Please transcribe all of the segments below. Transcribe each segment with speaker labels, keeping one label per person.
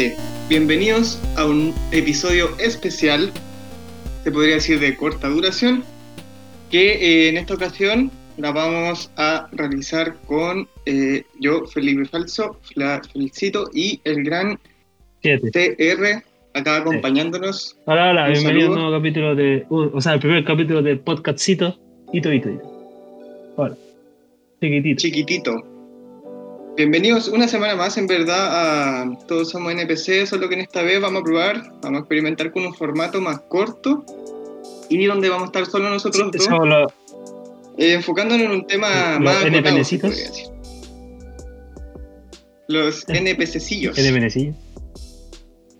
Speaker 1: Gente, bienvenidos a un episodio especial, se podría decir de corta duración, que eh, en esta ocasión la vamos a realizar con eh, yo, Felipe Falso, la Felicito y el gran
Speaker 2: Siete.
Speaker 1: TR acá acompañándonos.
Speaker 2: Hola, hola, bienvenido a un nuevo capítulo de. uh, o sea, el primer capítulo del podcastcito. Hito, hito, hito. Hola. Chiquitito.
Speaker 1: chiquitito. Bienvenidos una semana más, en verdad, a Todos Somos NPC, solo que en esta vez vamos a probar, vamos a experimentar con un formato más corto y donde vamos a estar solo nosotros dos, eh, enfocándonos en un tema
Speaker 2: Los
Speaker 1: más decir. Los NPCcillos.
Speaker 2: NPC.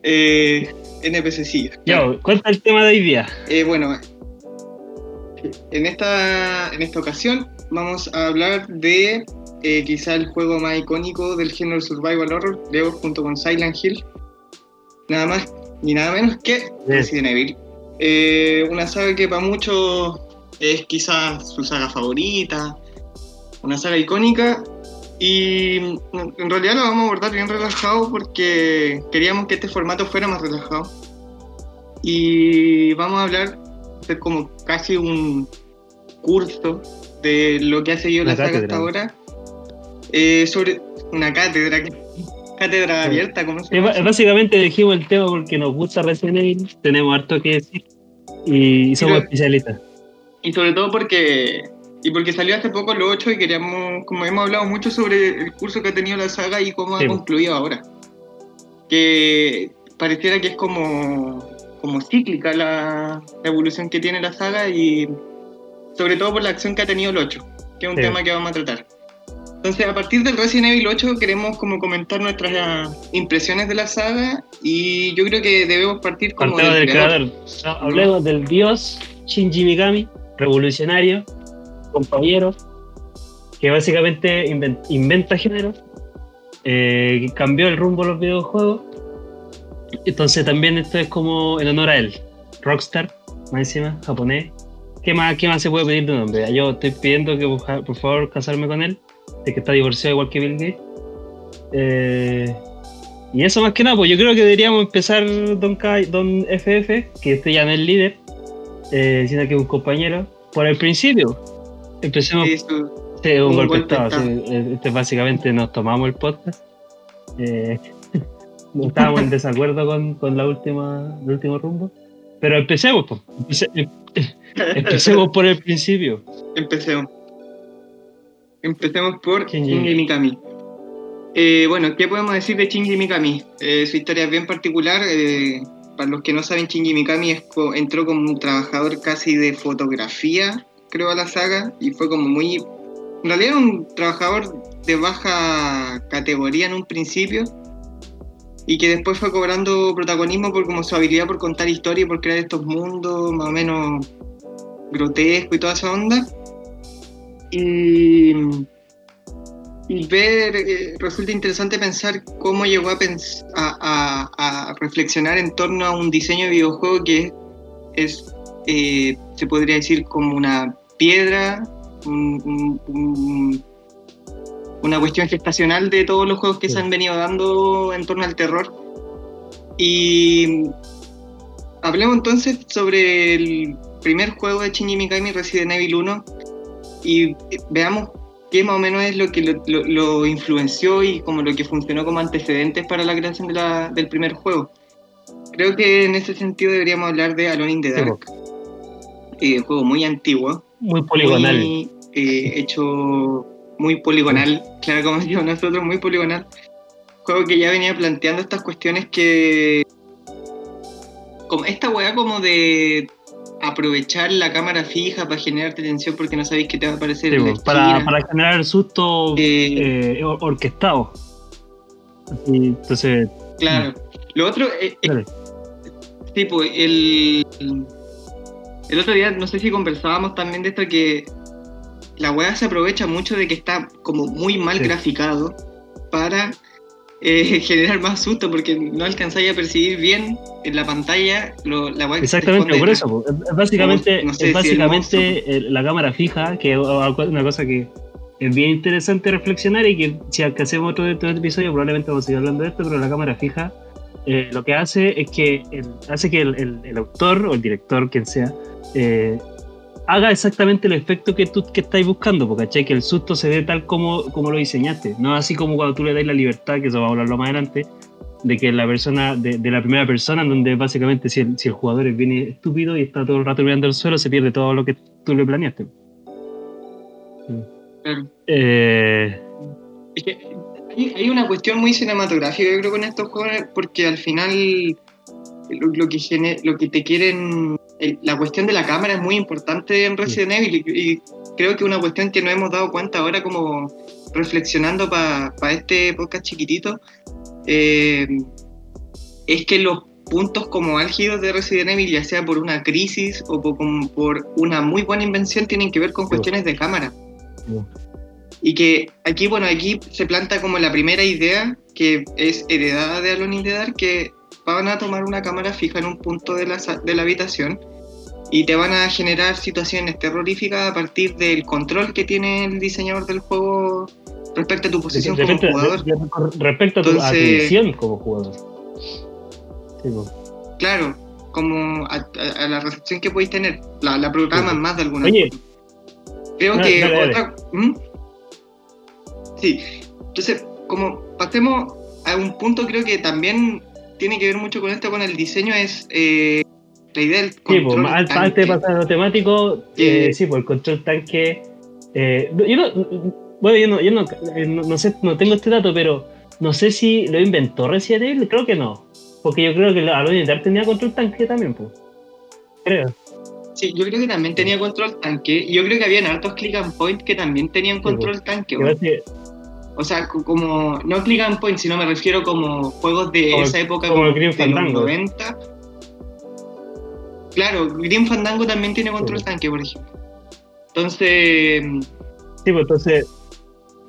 Speaker 1: Eh, NPCcillos.
Speaker 2: Yo, cuenta el tema de hoy día.
Speaker 1: Eh, bueno, en esta, en esta ocasión vamos a hablar de eh, quizá el juego más icónico del género Survival Horror, Leo junto con Silent Hill. Nada más ni nada menos que Resident Evil. Eh, una saga que para muchos es quizás su saga favorita, una saga icónica. Y en realidad lo vamos a abordar bien relajado porque queríamos que este formato fuera más relajado. Y vamos a hablar de como casi un curso de lo que ha seguido la saga hasta ahora. Eh, sobre una cátedra, cátedra abierta, ¿cómo se
Speaker 2: Eh,
Speaker 1: llama?
Speaker 2: Básicamente elegimos el tema porque nos gusta Resident Evil, tenemos harto que decir y somos
Speaker 1: Pero-
Speaker 2: especialistas.
Speaker 1: Y sobre todo porque y porque salió hace poco lo 8 y queríamos, como hemos hablado mucho sobre el curso que ha tenido la saga y cómo
Speaker 2: Sí.
Speaker 1: ha concluido ahora. Que pareciera que es como, como cíclica la, la evolución que tiene la saga y sobre todo por la acción que ha tenido el 8, que es un
Speaker 2: Sí.
Speaker 1: tema que vamos a tratar. Entonces, a partir del Resident Evil 8 queremos como comentar nuestras ah, impresiones de la saga y yo creo que debemos partir como
Speaker 2: Partemos del
Speaker 1: creador.
Speaker 2: hablemos del dios Shinji Mikami, revolucionario, compañero, que básicamente inven- inventa género, eh, que cambió el rumbo de los videojuegos. Entonces también esto es como en honor a él. Rockstar, más encima, japonés. ¿Qué más, ¿Qué más se puede pedir de un hombre? Yo estoy pidiendo que por favor casarme con él, de que está divorciado igual que Bill Gates. Eh, y eso más que nada, pues yo creo que deberíamos empezar Don, Kai, Don FF, que este ya no es líder, eh, sino que es un compañero, por el principio. Empecemos
Speaker 1: Sí, su-
Speaker 2: Sí, un,
Speaker 1: Un
Speaker 2: golpe estado.
Speaker 1: de
Speaker 2: sí. Eh, Este básicamente nos tomamos el podcast. Eh, estábamos en desacuerdo con, con la última, el último rumbo. Pero empecemos, pues. Empece- em- empecemos por el principio.
Speaker 1: Empecemos. Empecemos por
Speaker 2: Shinji.
Speaker 1: Shinji Mikami. Eh, bueno, ¿qué podemos decir de Shinji Mikami? Eh, su historia es bien particular. eh, para los que no saben, Shinji Mikami es co- entró como un trabajador casi de fotografía, creo, a la saga. Y fue como muy... En realidad era un trabajador de baja categoría en un principio. Y que después fue cobrando protagonismo por como su habilidad por contar historia y por crear estos mundos más o menos grotesco y toda esa onda. Y, y ver, eh, resulta interesante pensar cómo llegó a, pens- a, a- a reflexionar en torno a un diseño de videojuego que es, eh, se podría decir, como una piedra, un- un- un- una cuestión gestacional de todos los juegos que
Speaker 2: Sí.
Speaker 1: se han venido dando en torno al terror. Y hablemos entonces sobre el primer juego de Shinji Mikami, Resident Evil 1, y veamos qué más o menos es lo que lo, lo- lo influenció y como lo que funcionó como antecedentes para la creación de la- del primer juego. Creo que en ese sentido deberíamos hablar de Alone in the
Speaker 2: Sí,
Speaker 1: Dark, eh, un juego muy antiguo,
Speaker 2: Muy poligonal.
Speaker 1: muy, eh, hecho muy poligonal, claro, como decimos nosotros, muy poligonal. Juego que ya venía planteando estas cuestiones que. Como esta weá como de aprovechar la cámara fija para generarte tensión porque no sabéis que te va a aparecer
Speaker 2: Sí,
Speaker 1: la
Speaker 2: para, para generar el susto
Speaker 1: Eh,
Speaker 2: eh, or- orquestado. Entonces,
Speaker 1: Claro. Lo otro
Speaker 2: dale.
Speaker 1: sí, pues, el, el otro día, no sé si conversábamos también de esto que la weá se aprovecha mucho de que está como muy mal
Speaker 2: Sí.
Speaker 1: graficado para eh, generar más susto porque no alcanzáis a percibir bien en la pantalla lo, la se
Speaker 2: Exactamente, por eso. Es- básicamente,
Speaker 1: No sé
Speaker 2: es
Speaker 1: si
Speaker 2: básicamente la cámara fija, que es una cosa que es bien interesante reflexionar y que si hacemos otro, otro episodio probablemente vamos a seguir hablando de esto, pero la cámara fija eh, lo que hace es que el, hace que el, el, autor o el director, quien sea, eh, haga exactamente el efecto que tú que estáis buscando, porque que el susto se ve tal como, como lo diseñaste, no así como cuando tú le das la libertad, que eso va a hablarlo más adelante, de que la persona, de, de la primera persona, en donde básicamente si el, si el, jugador es bien estúpido y está todo el rato mirando el suelo, se pierde todo lo que tú le planeaste.
Speaker 1: Eh, es que hay, una cuestión muy cinematográfica, yo creo, con estos juegos, porque al final lo, que, lo que te quieren. La cuestión de la cámara es muy importante en Resident Evil y, creo que una cuestión que no hemos dado cuenta ahora, como reflexionando para este podcast chiquitito, eh, es que los puntos como álgidos de Resident Evil, ya sea por una crisis o por, por una muy buena invención, tienen que ver con cuestiones de cámara. Y que aquí, bueno, aquí se planta como la primera idea que es heredada de Alone in the Dark, que van a tomar una cámara fija en un punto de la, de la habitación y te van a generar situaciones terroríficas a partir del control que tiene el diseñador del juego respecto a tu posición como jugador.
Speaker 2: respecto a tu, visión como jugador.
Speaker 1: claro, como a, la recepción que podéis tener. La, la programan más de alguna Oye, Creo que otra. ¿Mm? Sí, entonces, como pasemos a un punto, creo que también tiene que ver mucho con esto, con el diseño, es eh, la idea del control. Sí, pues,
Speaker 2: antes de pasar a lo temático, eh, sí, pues el control tanque. Eh, yo no, bueno, yo, no, yo no, eh, no, sé, no tengo este dato, pero no sé si lo inventó Resident Evil, creo que no. Porque yo creo que lo intentar tenía control tanque también, pues. Creo.
Speaker 1: Sí, yo creo que también tenía control tanque. Yo creo que habían hartos click and point que también tenían control tanque. O sea, como, no click and point, sino me refiero como juegos de esa época como, el de los 90. Claro, Green Fandango también tiene control tanque, por ejemplo. Entonces.
Speaker 2: Sí, pues entonces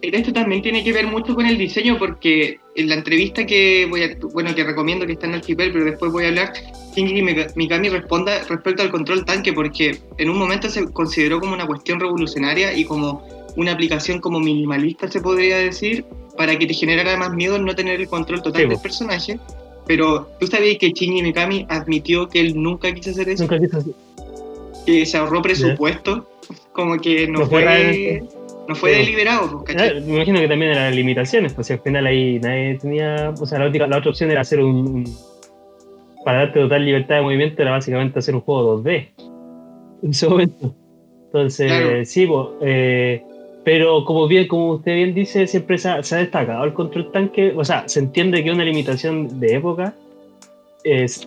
Speaker 1: esto también tiene que ver mucho con el diseño porque en la entrevista que voy a, bueno, que recomiendo que está en el archipel, pero después voy a hablar, Shinji Mikami responda respecto al control tanque porque en un momento se consideró como una cuestión revolucionaria y como una aplicación como minimalista se podría decir para que te generara más miedo no tener el control total del personaje. Pero tú sabías que Shinji Mikami admitió que él nunca quiso hacer eso.
Speaker 2: Nunca quiso hacer.
Speaker 1: Que se ahorró presupuesto, como que no, fue no fue deliberado, pues,
Speaker 2: Me imagino que también eran limitaciones, pues si al final ahí nadie tenía. O sea, la, otra, la otra opción era hacer un, Para darte total libertad de movimiento, era básicamente hacer un juego 2D. En ese momento. Entonces, sí, pues, eh, pero como bien, como usted bien dice, siempre se ha, destacado el control tanque. O sea, se entiende que es una limitación de época.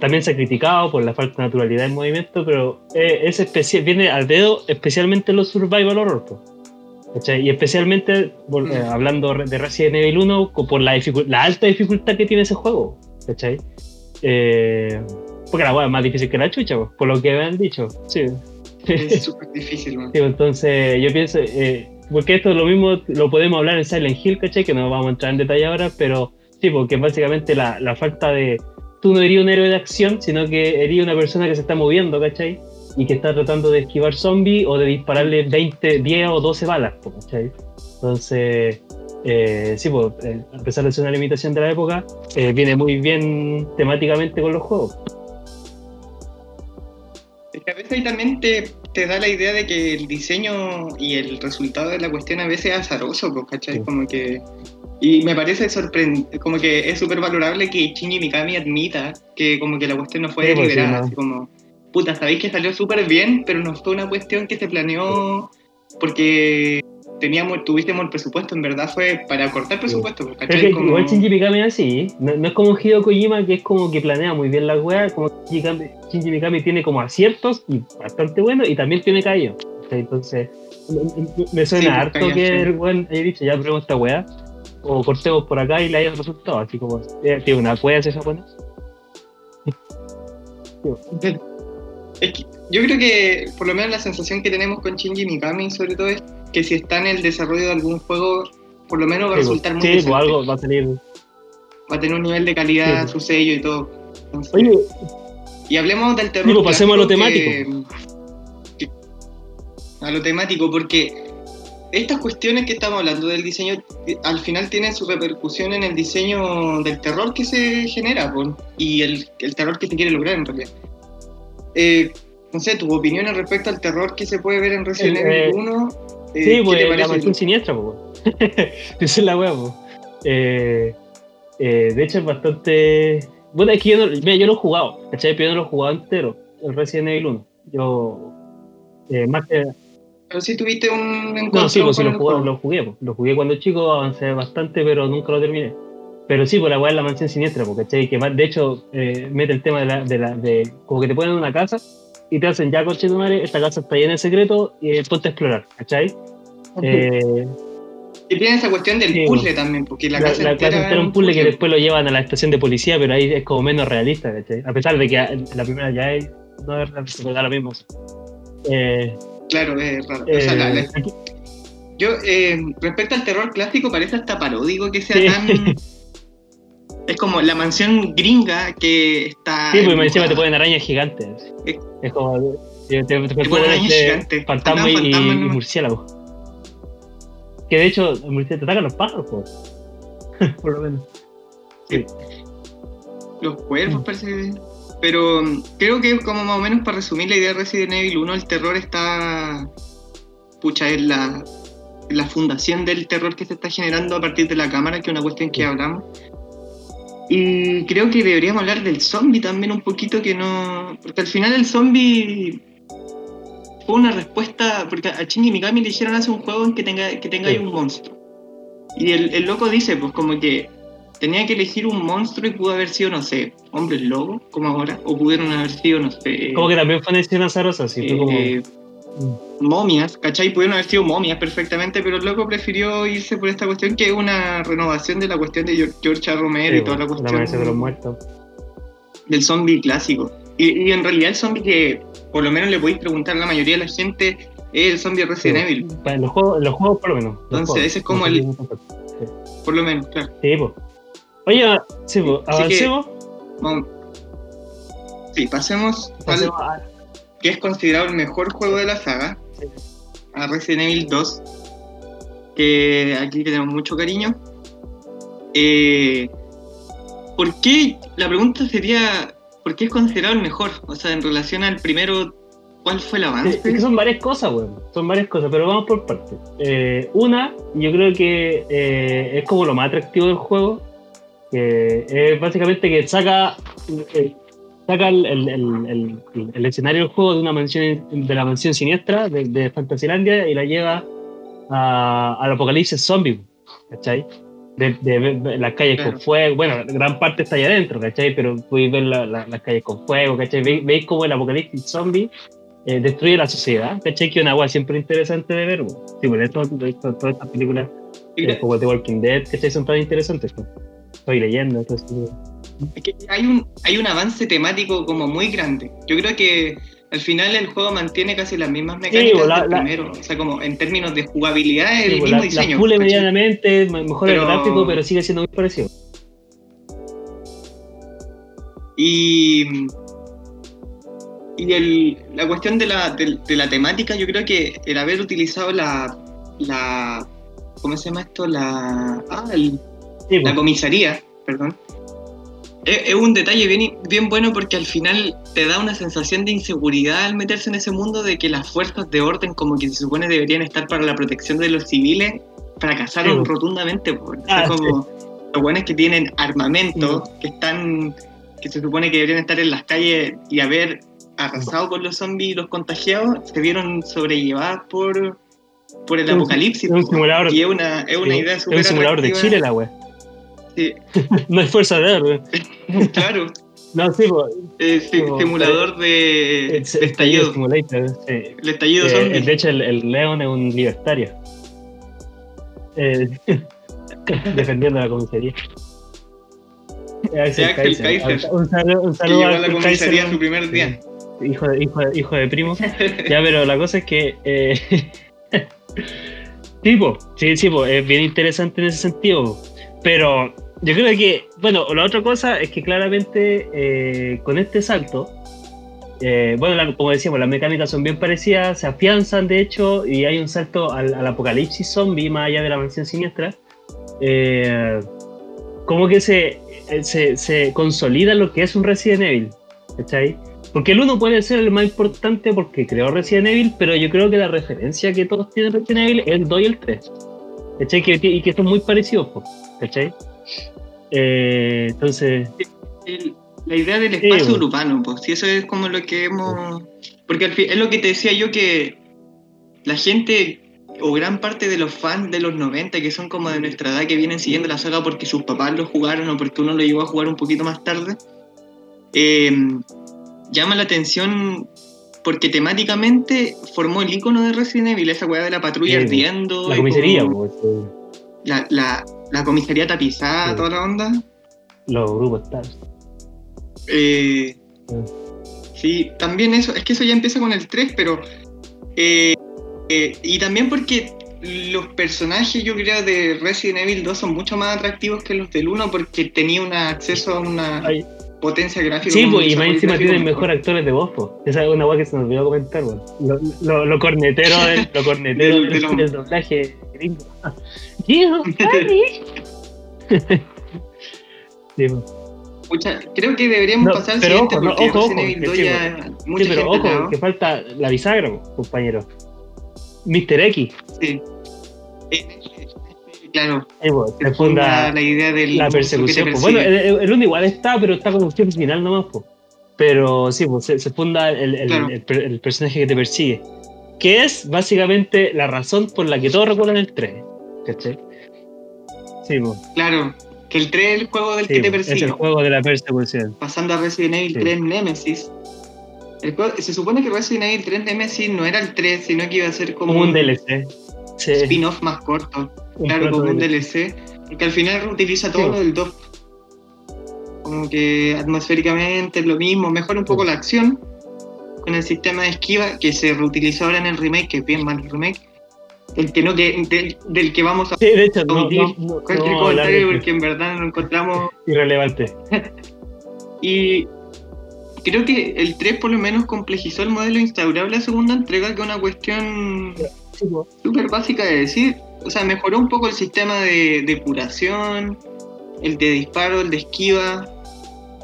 Speaker 2: también se ha criticado por la falta de naturalidad en movimiento, pero eh, es especial, viene al dedo especialmente en los survival horror. Pues. Y especialmente mm. eh, hablando de Resident Evil 1 por la, la alta dificultad que tiene ese juego. ¿cachai? Eh, porque la hueá es más difícil que la chucha, por lo que me han dicho. Sí.
Speaker 1: Es súper difícil, man.
Speaker 2: Sí, entonces yo pienso, eh, porque esto es lo mismo lo podemos hablar en Silent Hill, ¿cachai? Que no vamos a entrar en detalle ahora, pero sí, porque básicamente la, la falta de. Tú no eres un héroe de acción, sino que eres una persona que se está moviendo, ¿cachai? y que está tratando de esquivar zombies o de dispararle 20, 10 o 12 balas, ¿cachai? Entonces, eh, sí, pues, eh, a pesar de ser una limitación de la época, eh, viene muy bien temáticamente con los juegos.
Speaker 1: Que a veces ahí también te, da la idea de que el diseño y el resultado de la cuestión a veces es azaroso, pues, ¿cachai? Como que y me parece sorprendente, como que es súper valorable que Shinji Mikami admita que como que la cuestión no fue pues, deliberada, así como puta, sabéis que salió súper bien, pero no fue una cuestión que se planeó porque teníamos, tuviésemos el presupuesto, en verdad fue para cortar presupuesto.
Speaker 2: Es que Igual Shinji Mikami así, no, es como Hideo Kojima que es como que planea muy bien la weas, como Shinji Mikami tiene como aciertos y bastante buenos y también tiene callo. Entonces, me suena harto que el buen haya dicho, ya probemos esta wea, o cortemos por acá y le haya resultado, así como, eh, tiene una wea esa buena
Speaker 1: yo creo que por lo menos la sensación que tenemos con Shinji Mikami sobre todo es que si está en el desarrollo de algún juego, por lo menos va a resultar
Speaker 2: muy Sí, pues algo va a salir.
Speaker 1: Va a tener un nivel de calidad, su sello y todo.
Speaker 2: Oye.
Speaker 1: Y hablemos del terror.
Speaker 2: pasemos a lo temático.
Speaker 1: a lo temático, porque estas cuestiones que estamos hablando del diseño, al final tienen su repercusión en el diseño del terror que se genera po, y el, el, terror que se quiere lograr en realidad. Eh, no sé, tus opiniones respecto al terror que se puede ver en Resident Evil 1.
Speaker 2: Eh, sí, pues la mansión siniestra, pues. Esa es la wea, pues. de hecho, es bastante. Bueno, es que yo no, mira, yo lo he jugado, ¿cachai? Pero yo no lo he jugado entero, el Resident Evil 1. Yo. más que
Speaker 1: pero si tuviste un encuentro
Speaker 2: No, sí, pues sí, lo jugué, lo jugué, pues. lo jugué cuando chico, avancé bastante, pero nunca lo terminé. Pero sí, por pues, la weá es la mansión siniestra, porque que de hecho eh, mete el tema de la, de la, de como que te ponen en una casa y te hacen ya coche tu madre, esta casa está llena de secreto y eh, ponte a explorar, ¿cachai?
Speaker 1: Eh, y tiene esa cuestión del puzzle pues. también, porque la, casa, la
Speaker 2: casa entera es un puzzle, que después lo llevan a la estación de policía, pero ahí es como menos realista, ¿cachai? A pesar de que la primera ya es, no es realista, lo mismo.
Speaker 1: Eh, Claro, es raro. Eh, yo, eh, respecto al terror clásico, parece hasta paródico que sea tan. Es como la mansión gringa que está.
Speaker 2: Sí, porque encima te ponen arañas gigantes. Es, como. Te, te, te, ponen arañas gigantes. Fantasma y, y, murciélago. Que de hecho, el murciélago te atacan los pájaros, por lo menos.
Speaker 1: Sí. Los cuervos, mm. parece. Pero mm, creo que como más o menos para resumir la idea de Resident Evil 1, el terror está, pucha, es la, la fundación del terror que se está generando a partir de la cámara, que es una cuestión que hablamos. Y creo que deberíamos hablar del zombie también un poquito, que no... Porque al final el zombie fue una respuesta, porque a Shinji Mikami le dijeron hace un juego en que tenga, que tenga ahí un monstruo. Y el, el loco dice, pues como que tenía que elegir un monstruo y pudo haber sido, no sé, hombres lobo, como ahora, o pudieron haber sido, no sé.
Speaker 2: Como que también fue una decisión azarosa, sí, fue como.
Speaker 1: Momias, ¿cachai? Pudieron haber sido momias perfectamente, pero el loco prefirió irse por esta cuestión que es una renovación de la cuestión de George A. Romero y toda la cuestión.
Speaker 2: La de los muertos.
Speaker 1: Del zombie clásico. Y, en realidad el zombie que por lo menos le podéis preguntar a la mayoría de la gente es el zombie Resident Evil.
Speaker 2: En los juegos, los juegos por lo menos.
Speaker 1: Entonces, ese es como el. Por lo menos, claro.
Speaker 2: Sí, pues. Oye, sí, pues, avancemos.
Speaker 1: sí, pasemos, al, que es considerado el mejor juego de la saga, a Resident Evil 2, que aquí tenemos mucho cariño. Eh, ¿Por qué? La pregunta sería, ¿por qué es considerado el mejor? O sea, en relación al primero, ¿cuál fue el avance? Es
Speaker 2: que son varias cosas, weón. Son varias cosas, pero vamos por partes. Eh, una, yo creo que eh, es como lo más atractivo del juego, que es básicamente que saca, eh, saca el, el, el, escenario del juego de una mansión de la mansión siniestra de, de Fantasylandia y la lleva a, al apocalipsis zombie, ¿cachai? De, de, las calles con fuego, bueno, gran parte está allá adentro, ¿cachai? Pero podéis ver las calles con fuego, ¿cachai? Veis, veis cómo el apocalipsis zombie eh, destruye la sociedad, ¿cachai? Que una agua siempre interesante de ver, sí, por esto, todas estas películas eh, como The Walking Dead, ¿cachai? Son tan interesantes. Pues estoy leyendo.
Speaker 1: Es que hay un, hay un avance temático como muy grande. Yo creo que al final el juego mantiene casi las mismas mecánicas del primero. O sea, como en términos de jugabilidad, el mismo diseño.
Speaker 2: Pule medianamente, mejor el gráfico, pero sigue siendo muy parecido.
Speaker 1: Y, y el, la cuestión de la, de, la temática, yo creo que el haber utilizado la, la ¿cómo se llama esto? La, ah, el, la comisaría, perdón, es, un detalle bien, bien bueno porque al final te da una sensación de inseguridad al meterse en ese mundo de que las fuerzas de orden, como que se supone deberían estar para la protección de los civiles, fracasaron rotundamente. Ah, como los buenos que tienen armamento, que están que se supone que deberían estar en las calles y haber arrasado con los zombies y los contagiados, se vieron sobrellevadas por, por el apocalipsis.
Speaker 2: Es un simulador,
Speaker 1: y es una, es una idea
Speaker 2: súper Es un simulador de Chile la no hay fuerza de ver,
Speaker 1: Claro.
Speaker 2: No, sí,
Speaker 1: pues, simulador de, estallido. El estallido
Speaker 2: eh, De hecho, el, León es un libertario. Eh, defendiendo la comisaría.
Speaker 1: Un saludo, un saludo a la comisaría en su primer día.
Speaker 2: Hijo de, hijo, de, hijo de primo. ya, pero la cosa es que. Eh, tipo, sí, sí, pues, es bien interesante en ese sentido. Pero yo creo que, bueno, la otra cosa es que claramente eh, con este salto Eh, bueno, como decíamos, las mecánicas son bien parecidas, se afianzan de hecho, y hay un salto al, apocalipsis zombie más allá de la mansión siniestra. Eh, como que se, se, se, consolida lo que es un Resident Evil. ¿Cachai? Porque el 1 puede ser el más importante porque creó Resident Evil, pero yo creo que la referencia que todos tienen Resident Evil es el 2 y el 3. ¿Cachai? y que son muy parecidos, ¿cachai? Eh, entonces.
Speaker 1: la idea del espacio urbano, pues, si eso es como lo que hemos. Porque al fin, es lo que te decía yo que la gente o gran parte de los fans de los 90 que son como de nuestra edad que vienen siguiendo la saga porque sus papás lo jugaron o porque uno lo llegó a jugar un poquito más tarde, eh, llama la atención porque temáticamente formó el icono de Resident Evil, esa weá de la patrulla ardiendo.
Speaker 2: La comisaría,
Speaker 1: la, la, la, comisaría tapizada, toda la onda.
Speaker 2: Los grupos Stars.
Speaker 1: Eh, sí, también eso, es que eso ya empieza con el 3, pero. Eh, eh, y también porque los personajes, yo creo, de Resident Evil 2 son mucho más atractivos que los del 1 porque tenía un acceso a una potencia gráfica.
Speaker 2: Sí, pues, y más encima tienen mejor actores de voz, pues. Esa es una guay que se nos olvidó comentar, pues. Lo, lo, lo cornetero, del, lo cornetero del, del, del doblaje gringo.
Speaker 1: sí, Mucha, creo que deberíamos no, pasar al
Speaker 2: pero
Speaker 1: siguiente
Speaker 2: ojo,
Speaker 1: porque
Speaker 2: ojo, ojo,
Speaker 1: Evil 2 ya
Speaker 2: sí, pero ojo, que falta la bisagra, compañero. Mr. X.
Speaker 1: Sí. Claro.
Speaker 2: Ahí, pues, se funda
Speaker 1: la idea de
Speaker 2: la persecución. Pues, bueno, el, el, uno igual está, pero está como opción final nomás. Pues. Pero sí, pues, se, se funda el, el, claro. el, personaje que te persigue. Que es básicamente la razón por la que todos recuerdan el 3. ¿Cachai? Sí, pues.
Speaker 1: Claro, que el 3 es el juego del sí, que te persigue.
Speaker 2: Es el juego de la persecución.
Speaker 1: Pasando a Resident Evil sí. 3 Nemesis. Juego, se supone que Resident Evil 3 Nemesis no era el 3, sino que iba a ser como,
Speaker 2: como un DLC.
Speaker 1: Sí. Spin-off más corto un claro, como un DLC, porque al final reutiliza todo sí. lo del 2. Como que atmosféricamente es lo mismo, mejora un poco sí. la acción con el sistema de esquiva que se reutilizó ahora en el remake, que es bien mal el remake. El que no, que, del, del que vamos a
Speaker 2: sí, de hecho, no,
Speaker 1: cualquier no, comentario porque en verdad lo encontramos
Speaker 2: irrelevante.
Speaker 1: y creo que el 3 por lo menos complejizó el modelo instaurable a segunda entrega, que es una cuestión súper básica de decir o sea, mejoró un poco el sistema de depuración, el de disparo, el de esquiva,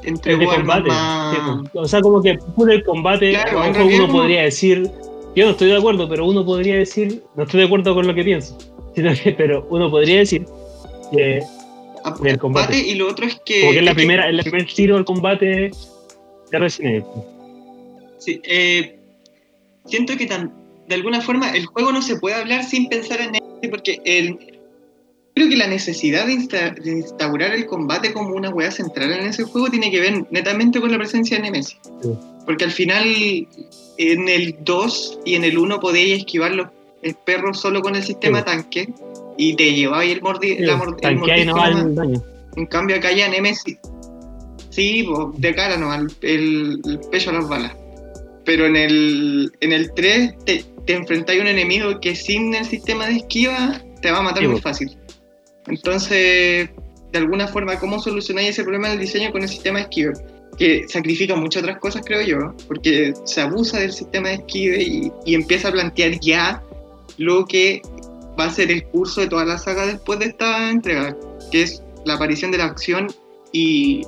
Speaker 1: entre
Speaker 2: el de combate. Más... O sea, como que puro el combate, claro, uno no... podría decir, yo no estoy de acuerdo, pero uno podría decir, no estoy de acuerdo con lo que pienso, sino que, pero uno podría decir que
Speaker 1: el combate. y lo otro es que
Speaker 2: como que es la primera, que... el primer tiro del combate de Resident Evil.
Speaker 1: Sí, eh, siento que tan, de alguna forma el juego no se puede hablar sin pensar en porque el, creo que la necesidad de, insta, de, instaurar el combate como una hueá central en ese juego tiene que ver netamente con la presencia de Nemesis. Sí. Porque al final, en el 2 y en el 1 podíais esquivar los perros solo con el sistema sí. tanque y te llevabais el, mordi, sí, la mord, el
Speaker 2: mordisco. No daño.
Speaker 1: En cambio, acá ya Nemesis. Sí, de cara no, el, el, pecho a las balas. Pero en el, en el 3 te, te enfrentáis a un enemigo que sin el sistema de esquiva te va a matar sí, muy fácil. Entonces, de alguna forma, ¿cómo solucionáis ese problema del diseño con el sistema de esquiva? Que sacrifica muchas otras cosas, creo yo, porque se abusa del sistema de esquive y, y empieza a plantear ya lo que va a ser el curso de toda la saga después de esta entrega, que es la aparición de la acción y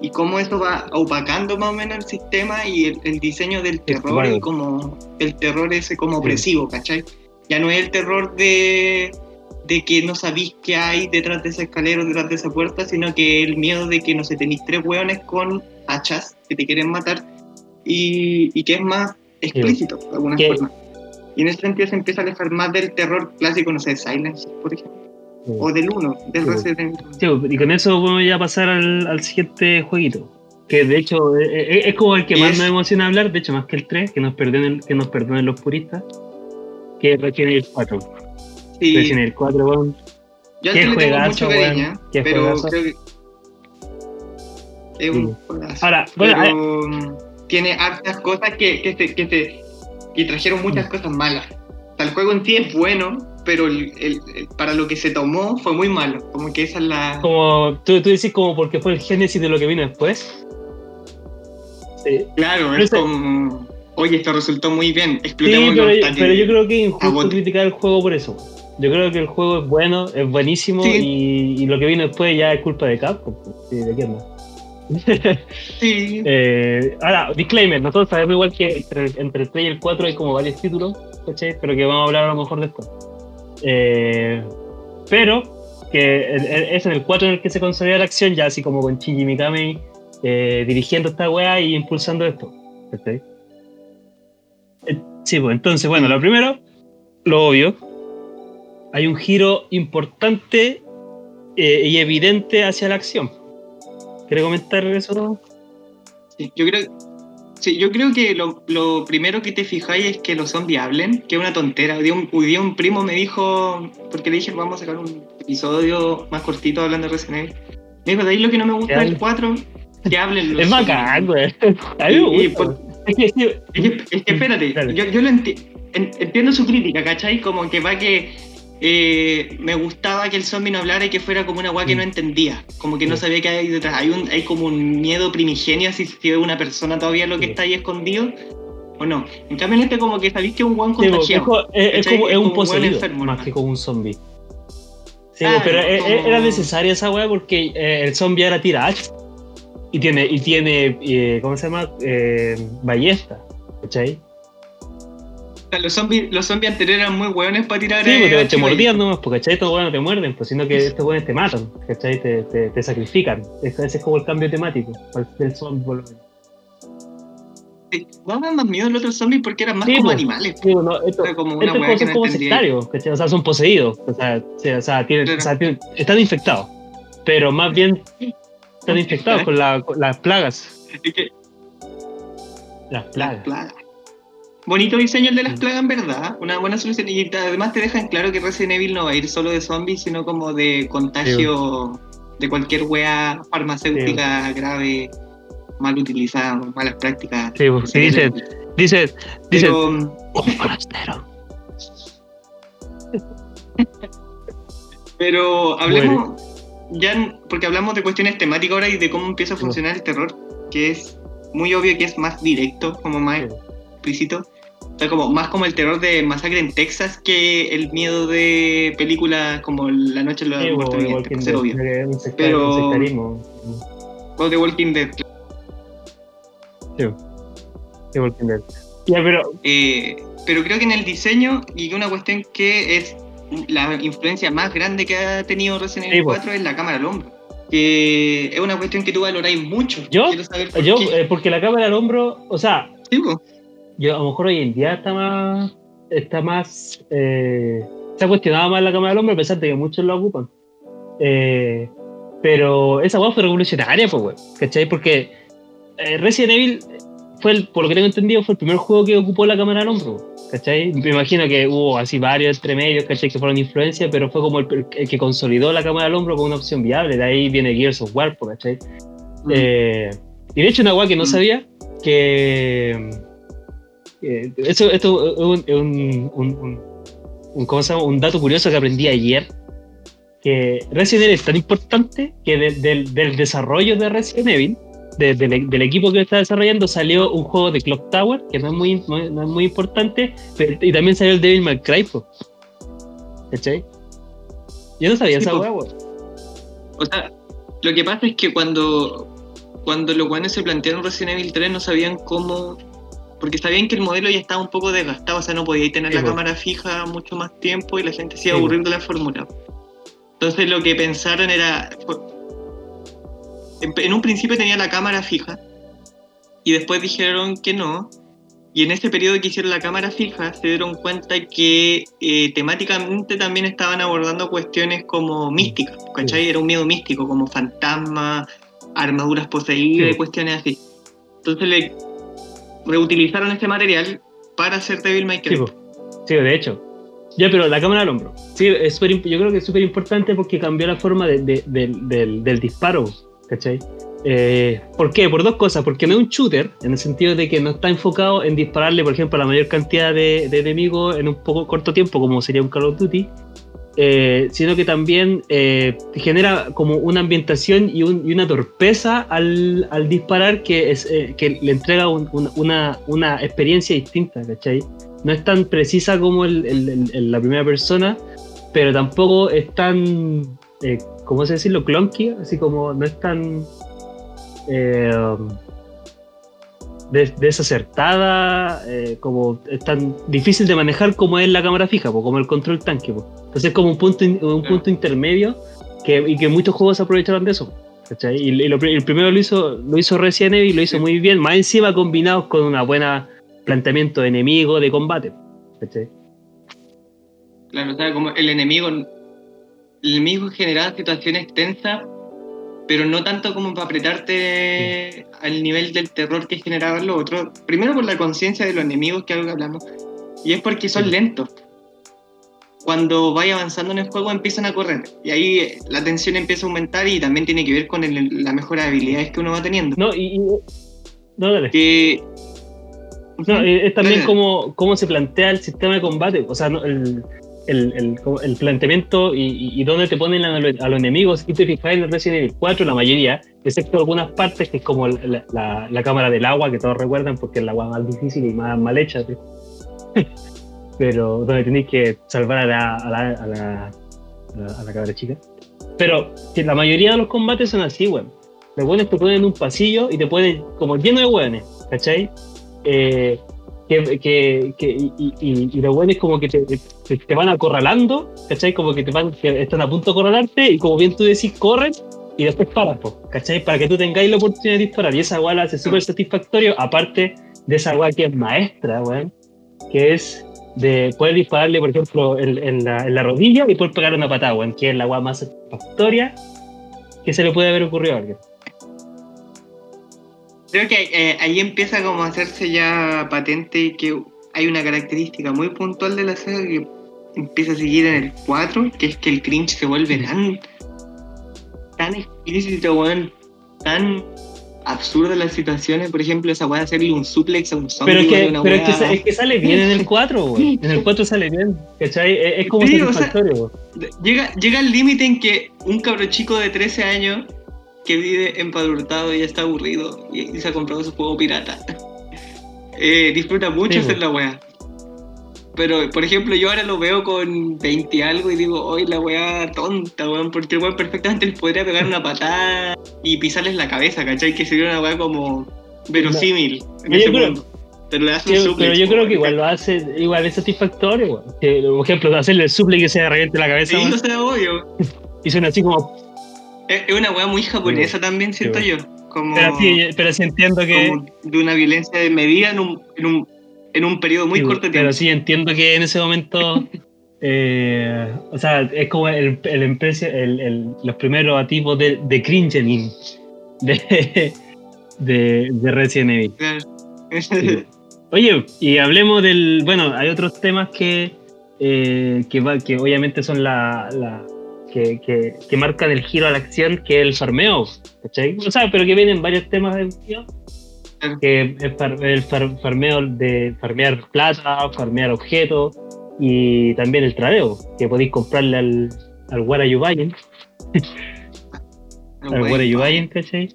Speaker 1: y cómo eso va opacando más o menos el sistema y el, el diseño del terror y como el terror ese como opresivo, ¿cachai? Ya no es el terror de, de que no sabéis qué hay detrás de esa escalera o detrás de esa puerta, sino que el miedo de que no se tenéis tres hueones con hachas que te quieren matar y, y que es más explícito de alguna ¿Qué? forma. Y en ese sentido se empieza a alejar más del terror clásico, no sé, Silence, por ejemplo o del 1, del sí, Resident Evil.
Speaker 2: Sí, y con eso podemos ya pasar al, al siguiente jueguito. Que de hecho es, eh, eh, es como el que más es... nos emociona hablar, de hecho más que el 3, que nos perdonen, que nos perdonen los puristas, que Resident Evil 4. Sí. Resident Evil 4, bueno,
Speaker 1: Yo tengo mucho cariño, pero juegazo. creo que es un juegazo. Ahora, bueno, pero, eh... tiene hartas cosas que, que, te, que, te, que trajeron muchas mm. cosas malas. O sea, el juego en sí es bueno, pero el, el, el, para lo que se tomó fue muy malo. Como que esa es la.
Speaker 2: Como tú, tú decís, como porque fue el génesis de lo que vino después. Sí.
Speaker 1: Claro, es
Speaker 2: Ese-
Speaker 1: como. Oye, esto resultó muy bien.
Speaker 2: Sí,
Speaker 1: Explotémoslo
Speaker 2: pero, pero yo creo que es injusto criticar el juego por eso. Yo creo que el juego es bueno, es buenísimo
Speaker 1: Sí.
Speaker 2: y, y lo que vino después ya es culpa de Capcom. pues, Sí, ¿De quién más?
Speaker 1: Sí.
Speaker 2: Eh, ahora, disclaimer, nosotros sabemos igual que entre, entre el 3 y el 4 hay como varios títulos, ¿cachai? Pero que vamos a hablar a lo mejor después. Eh, pero que es en el 4 en el que se consolida la acción, ya así como con Shinji Mikami eh, dirigiendo esta weá y impulsando esto. ¿cachai? Sí, pues entonces, bueno, lo primero, lo obvio, hay un giro importante eh, y evidente hacia la acción. ¿Quiere comentar eso?
Speaker 1: Sí, yo creo, sí, yo creo que lo, lo primero que te fijáis es que los zombies hablen, que es una tontera. Hoy día un, hoy día un primo me dijo, porque le dije, vamos a sacar un episodio más cortito hablando de Resident Evil. Me dijo, de ahí lo que no me gusta del
Speaker 2: hablen.
Speaker 1: 4, que hablen los
Speaker 2: Es
Speaker 1: zombies".
Speaker 2: bacán, güey. A mí me
Speaker 1: Y- y
Speaker 2: gusta,
Speaker 1: por-
Speaker 2: güey. Es que sí,
Speaker 1: Es que, es que espérate, yo, yo lo enti- en- entiendo su crítica, ¿cachai? Como que va que eh, me gustaba que el zombie no hablara y que fuera como una weá que
Speaker 2: Mm.
Speaker 1: no entendía, como que no sabía qué hay detrás. Hay, un, hay como un miedo primigenio si, es una persona todavía lo que está ahí escondido o no. En cambio en este como que sabéis que es un buen
Speaker 2: sí, güey, es,
Speaker 1: contagiado.
Speaker 2: co- es- como, es un
Speaker 1: un
Speaker 2: poseído
Speaker 1: enfermo,
Speaker 2: más
Speaker 1: ¿no?
Speaker 2: que como un zombie. Sí, güey, pero e- e-
Speaker 1: como-
Speaker 2: era necesaria esa weá porque eh, el zombie ahora tira hacha. Y tiene, y tiene eh, ¿cómo se llama? Eh, ballesta. ¿Cachai?
Speaker 1: Sea, los zombies, los zombies anteriores eran muy hueones para tirar.
Speaker 2: Sí,
Speaker 1: eh,
Speaker 2: porque te, te mordían nomás, porque ¿cachai? Estos weones no te muerden, pues, sino que estos weones te matan, ¿cachai? Te, te, te sacrifican. Ese es como el cambio temático del zombie, por lo menos.
Speaker 1: Sí, daban más miedo los otros zombies porque eran más
Speaker 2: Sí,
Speaker 1: como
Speaker 2: pues.
Speaker 1: animales.
Speaker 2: Sí, esto,
Speaker 1: Era como una
Speaker 2: estos son
Speaker 1: no
Speaker 2: como sectarios, ¿cachai? O sea, son poseídos. O sea, o sea, tienen,
Speaker 1: Claro.
Speaker 2: o sea, tienen- están infectados. Pero más bien están infectados con, la- con las plagas. Las
Speaker 1: Las
Speaker 2: plagas.
Speaker 1: Bonito diseño el de las
Speaker 2: Mm.
Speaker 1: plagas, en verdad. Una buena solución. Y además te dejan claro que Resident Evil no va a ir solo de zombies, sino como de contagio de cualquier wea farmacéutica grave, mal utilizada, malas prácticas.
Speaker 2: Sí, pues, sí, dice, dice, dice,
Speaker 1: Pero,
Speaker 2: un forastero.
Speaker 1: pero hablemos, ya, porque hablamos de cuestiones temáticas ahora y de cómo empieza a funcionar el terror, que es muy obvio que es más directo, como más
Speaker 2: Sí.
Speaker 1: explícito. O sea, como, más como el terror de Masacre en Texas que el miedo de películas como La Noche de los
Speaker 2: Sí,
Speaker 1: Muertos ser obvio.
Speaker 2: sectar-
Speaker 1: Pero-. O The Walking Dead.
Speaker 2: Sí, sí, Walking Dead. Ya, pero
Speaker 1: Eh, pero creo que en el diseño, y una cuestión que es la influencia más grande que ha tenido Resident
Speaker 2: Sí,
Speaker 1: Evil
Speaker 2: po.
Speaker 1: 4 es la cámara al hombro. Que es una cuestión que tú valoráis mucho.
Speaker 2: ¿Yo?
Speaker 1: Quiero saber por
Speaker 2: yo,
Speaker 1: qué.
Speaker 2: eh, porque la cámara al hombro, o sea,
Speaker 1: Sí, po.
Speaker 2: Yo a lo mejor hoy en día está más, está más, eh, se ha cuestionado más la cámara del hombre a pesar de que muchos lo ocupan. Eh, pero esa weá fue revolucionaria, pues, weón, ¿cachai? Porque eh, Resident Evil fue, el, por lo que tengo entendido, fue el primer juego que ocupó la cámara del hombro, ¿cachai? Me imagino que hubo así varios entre medios, ¿cachai? Que fueron influencia, pero fue como el, el que consolidó la cámara del hombro como una opción viable. De ahí viene Gears of War, pues, ¿cachai? Eh, y de hecho, una weá que no
Speaker 1: Mm.
Speaker 2: sabía, que. Eh, eso, esto es un, un, un, un- un- ¿cómo se llama? un dato curioso que aprendí ayer. Que Resident Evil es tan importante que de- del- del desarrollo de Resident Evil, de- del- del equipo que está desarrollando, salió un juego de Clock Tower, que no es muy, no es- no es muy importante, pero- y también salió el Devil May Cry. ¿Cachai? Yo no sabía
Speaker 1: Sí,
Speaker 2: esa weón.
Speaker 1: O sea, lo que pasa es que cuando, cuando los guanes se plantearon Resident Evil 3 no sabían cómo. Porque sabían que el modelo ya estaba un poco desgastado, o sea, no podía tener
Speaker 2: Sí,
Speaker 1: la
Speaker 2: po.
Speaker 1: cámara fija mucho más tiempo y la gente se iba
Speaker 2: Sí, po.
Speaker 1: aburrir de la fórmula. Entonces lo que pensaron era. En, en un principio tenía la cámara fija y después dijeron que no. Y en ese periodo que hicieron la cámara fija se dieron cuenta que eh, temáticamente también estaban abordando cuestiones como místicas, ¿cachai? Era un miedo místico, como fantasmas, armaduras poseídas
Speaker 2: Sí.
Speaker 1: y cuestiones así. Entonces le reutilizaron este material para hacer Devil May Cry.
Speaker 2: Sí. Sí, de hecho. Ya, pero la cámara al hombro. Sí, es súper imp- yo creo que es súper importante porque cambió la forma de- de- del, del- del disparo, ¿cachai? Eh, ¿Por qué? Por dos cosas. Porque no es un shooter, en el sentido de que no está enfocado en dispararle, por ejemplo, a la mayor cantidad de, de enemigos en un poco corto tiempo, como sería un Call of Duty. Eh, sino que también eh, genera como una ambientación y, una torpeza al, disparar eh, que le entrega una, experiencia distinta, ¿cachai? No es tan precisa como la primera persona, pero tampoco es tan, ¿cómo se decirlo? Clunky, así como no es tan desacertada, eh, como es tan difícil de manejar como es la cámara fija, como el control tanque. Entonces es como un punto, un punto intermedio que, y que muchos juegos aprovecharon de eso. Y, el primero lo hizo, lo hizo Resident Evil y lo hizo muy bien, más encima combinados con una buena planteamiento de enemigo, de combate.
Speaker 1: Claro, o sea, como el enemigo, el enemigo generaba situaciones tensas pero no tanto como para apretarte al nivel del terror que generaban los otros. Primero por la conciencia de los enemigos, que algo hablamos, y es porque son lentos. Cuando vaya avanzando en el juego empiezan a correr y ahí la tensión empieza a aumentar y también tiene que ver con la mejora de habilidades que uno va teniendo.
Speaker 2: No, y... no, dale. no, es también como cómo se plantea el sistema de combate. O sea, el, el, el, planteamiento y, y, dónde te ponen a, los enemigos. Si te fijas en Resident Evil 4, la mayoría, excepto algunas partes que es como la, la, cámara del agua, que todos recuerdan porque es la agua más difícil y más mal hecha. Pero donde tenéis que salvar a la, a la, a la, a la cabra chica. Pero la mayoría de los combates son así, weón. Los buenos te ponen en un pasillo y te ponen como lleno de weones, ¿cachai? Eh, que, que, que y, y, lo bueno es como que te, te, van acorralando, ¿cachai? Como que te van, que están a punto de acorralarte y como bien tú decís, corren y después paras, ¿cachai? Para que tú tengáis la oportunidad de disparar. Y esa weá la hace súper satisfactorio, aparte de esa weá que es maestra, weón, que es de poder dispararle, por ejemplo, en, en, la, en la, rodilla y poder pegar una patada, weón, que es la weá más satisfactoria que se le puede haber ocurrido a alguien.
Speaker 1: Creo que eh, ahí empieza como a hacerse ya patente que hay una característica muy puntual de la saga que empieza a seguir en el 4, que es que el cringe se vuelve tan tan explícito, weón, tan absurda las situaciones, por ejemplo, esa weá hacerle un suplex a un zombie.
Speaker 2: Pero, que, pero es, que, es, que, sale bien en el 4, weón. En el 4 sale bien, ¿cachai? Es, como satisfactorio,
Speaker 1: Llega, llega al límite en que un cabro chico de 13 años que vive empadurtado y está aburrido y, se ha comprado su juego pirata. Eh, disfruta mucho hacer la weá. Pero, por ejemplo, yo ahora lo veo con 20 algo y digo, hoy la weá tonta, weón, porque el weón perfectamente les podría pegar una patada y pisarles la cabeza, ¿cachai? Que sería una weá como verosímil en ese mundo. Pero le hace un
Speaker 2: Pero yo creo que igual lo hace, igual es satisfactorio, weón. por ejemplo, hacerle el suple que se reviente la cabeza.
Speaker 1: Sí, no sea obvio.
Speaker 2: Y suena así como
Speaker 1: es una weá muy japonesa también, siento yo. Como,
Speaker 2: pero, sí, entiendo que.
Speaker 1: de una violencia de medida en un, en un, en un periodo muy corto de
Speaker 2: tiempo. Pero sí entiendo que en ese momento. eh, o sea, es como el, el, el, el los primeros atisbos de, de cringening de, de, de Resident Evil. Oye, y hablemos del. Bueno, hay otros temas que, eh, que, va, que obviamente son la, la que, que, que, marcan el giro a la acción, que es el farmeo, ¿cachai? O sea, pero que vienen varios temas de que es el farmeo de farmear plata, farmear objetos y también el tradeo, que podéis comprarle al, al Buying? al Buying, ¿cachai?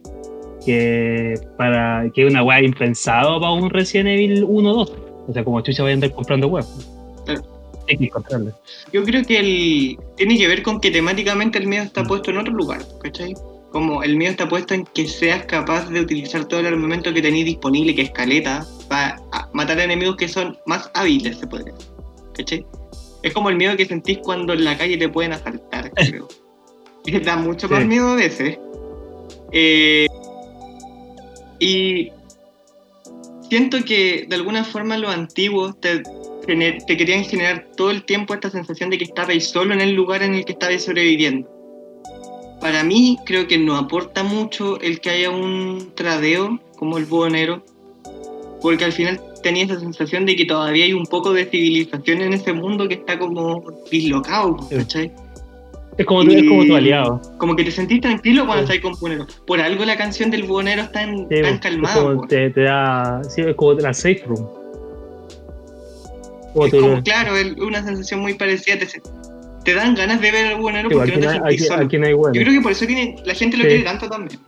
Speaker 2: Que, para, que es una weá impensado para un Resident Evil 1-2. O sea, como chucha voy a andar comprando web.
Speaker 1: Yo creo que el, tiene que ver con que temáticamente el miedo está mm. puesto en otro lugar, ¿cachai? Como el miedo está puesto en que seas capaz de utilizar todo el armamento que tenéis disponible, que es caleta, para matar enemigos que son más hábiles, se puede decir, ¿cachai? Es como el miedo que sentís cuando en la calle te pueden asaltar, creo. da mucho más miedo a veces. Eh, y siento que de alguna forma los antiguos te, te querían generar todo el tiempo esta sensación de que estabais solo en el lugar en el que estabais sobreviviendo. Para mí creo que no aporta mucho el que haya un tradeo como el búho negro, porque al final tenía esa sensación de que todavía hay un poco de civilización en ese mundo que está como dislocado, ¿cachai?
Speaker 2: Es como, es como tu aliado.
Speaker 1: Como que te sentís tranquilo cuando estás con Buonero. Por algo la canción del Buonero está tan, tan calmada.
Speaker 2: te, te, da. Sí, es como la safe room
Speaker 1: es como, claro, una sensación muy parecida. te dan ganas de ver héroe
Speaker 2: Sí,
Speaker 1: porque
Speaker 2: aquí,
Speaker 1: no te
Speaker 2: hay,
Speaker 1: sentís
Speaker 2: aquí-
Speaker 1: solo.
Speaker 2: aquí no hay.
Speaker 1: Yo creo que por eso tiene, la gente lo
Speaker 2: Sí.
Speaker 1: quiere tanto también.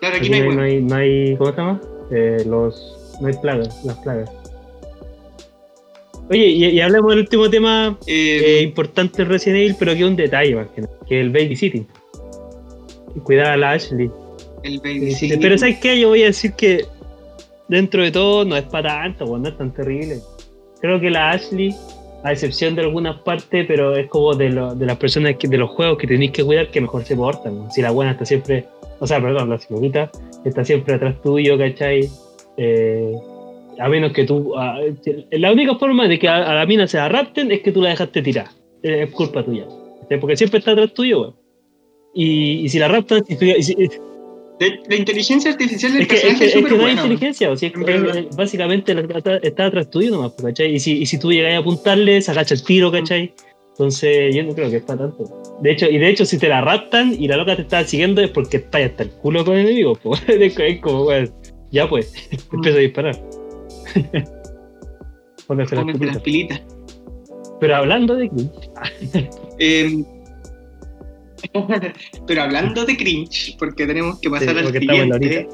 Speaker 1: Claro, aquí,
Speaker 2: Aquí
Speaker 1: no hay
Speaker 2: no hay,
Speaker 1: huevo.
Speaker 2: no hay, no hay- ¿cómo se llama? Eh, los, no hay plagas, las plagas. Oye, y, y hablemos del último tema
Speaker 1: Eh,
Speaker 2: eh, importante de Resident Evil, pero que es un detalle más que nada, que es el babysitting. Cuidar a la Ashley.
Speaker 1: el baby
Speaker 2: babysitting. Pero ¿sabes qué? Yo voy a decir que dentro de todo no es para tanto, pues, no es tan terrible. Creo que la Ashley, a excepción de algunas partes, pero es como de, lo- de las personas que, de los juegos que tenéis que cuidar que mejor se portan. Si la buena está siempre, o sea, perdón, la señorita está siempre atrás tuyo, ¿cachai? Eh, a menos que tú. a- la única forma de que a, la mina se la rapten es que tú la dejaste tirar. Eh, Es culpa tuya. Porque siempre está atrás tuyo, weón. Y, si la raptan, y si-
Speaker 1: De- la inteligencia artificial del
Speaker 2: es que, es
Speaker 1: personaje
Speaker 2: que,
Speaker 1: es
Speaker 2: es que
Speaker 1: súper
Speaker 2: no hay
Speaker 1: buena.
Speaker 2: inteligencia, o sea, es es- básicamente está, está atrás tuyo nomás, pues, ¿cachai? Y si, y si tú llegas a apuntarle, se agacha el tiro, ¿cachai? Entonces yo no creo que es para tanto. De hecho, y de hecho, si te la raptan y la loca te está siguiendo es porque está hasta el culo con el enemigo, pues. Es co- es como, weón, ya pues, empieza a disparar. Póngase las pilitas. Pero hablando de
Speaker 1: Eh, pero hablando de cringe, porque tenemos que pasar
Speaker 2: Sí,
Speaker 1: al siguiente,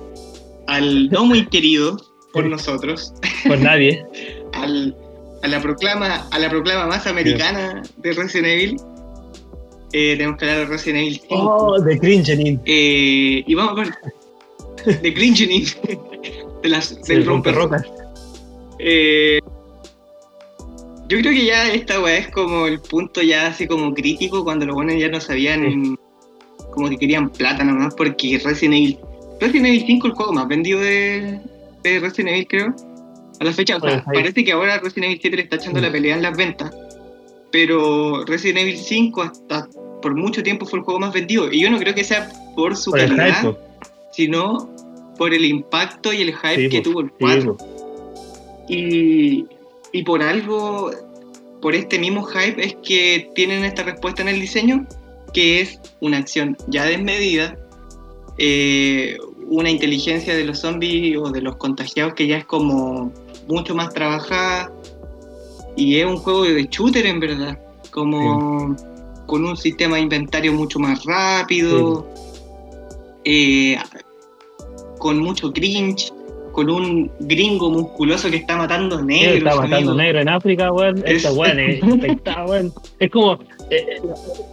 Speaker 1: al no muy querido por nosotros,
Speaker 2: por nadie.
Speaker 1: al, a la proclama, a la proclama más americana de Resident Evil. Eh, tenemos que hablar de Resident Evil 5.
Speaker 2: Oh, de cringe,
Speaker 1: Eh, y vamos con de cringening de las, del romper
Speaker 2: rocas.
Speaker 1: Eh, yo creo que ya esta weá es como el punto ya así como crítico cuando los buenos ya no sabían como que querían plata nomás porque Resident Evil Resident Evil 5 el juego más vendido de, de Resident Evil creo a la fecha, o sea,
Speaker 2: Pues
Speaker 1: parece que ahora Resident Evil 7 le está echando la pelea en las ventas pero Resident Evil 5 hasta por mucho tiempo fue el juego más vendido. Y yo no creo que sea por su
Speaker 2: Por
Speaker 1: calidad
Speaker 2: hype,
Speaker 1: sino por el impacto y el hype
Speaker 2: Sí,
Speaker 1: que tuvo el
Speaker 2: Sí,
Speaker 1: 4
Speaker 2: po.
Speaker 1: y, y por algo, por este mismo hype, es que tienen esta respuesta en el diseño, que es una acción ya desmedida, eh, una inteligencia de los zombies o de los contagiados que ya es como mucho más trabajada, y es un juego de shooter en verdad, como con un sistema de inventario mucho más rápido, eh, con mucho cringe, con un gringo musculoso que está matando negros.
Speaker 2: está matando
Speaker 1: amigo.
Speaker 2: negro en África, weón.
Speaker 1: Es-
Speaker 2: Esta weón es weón. Es como. eh,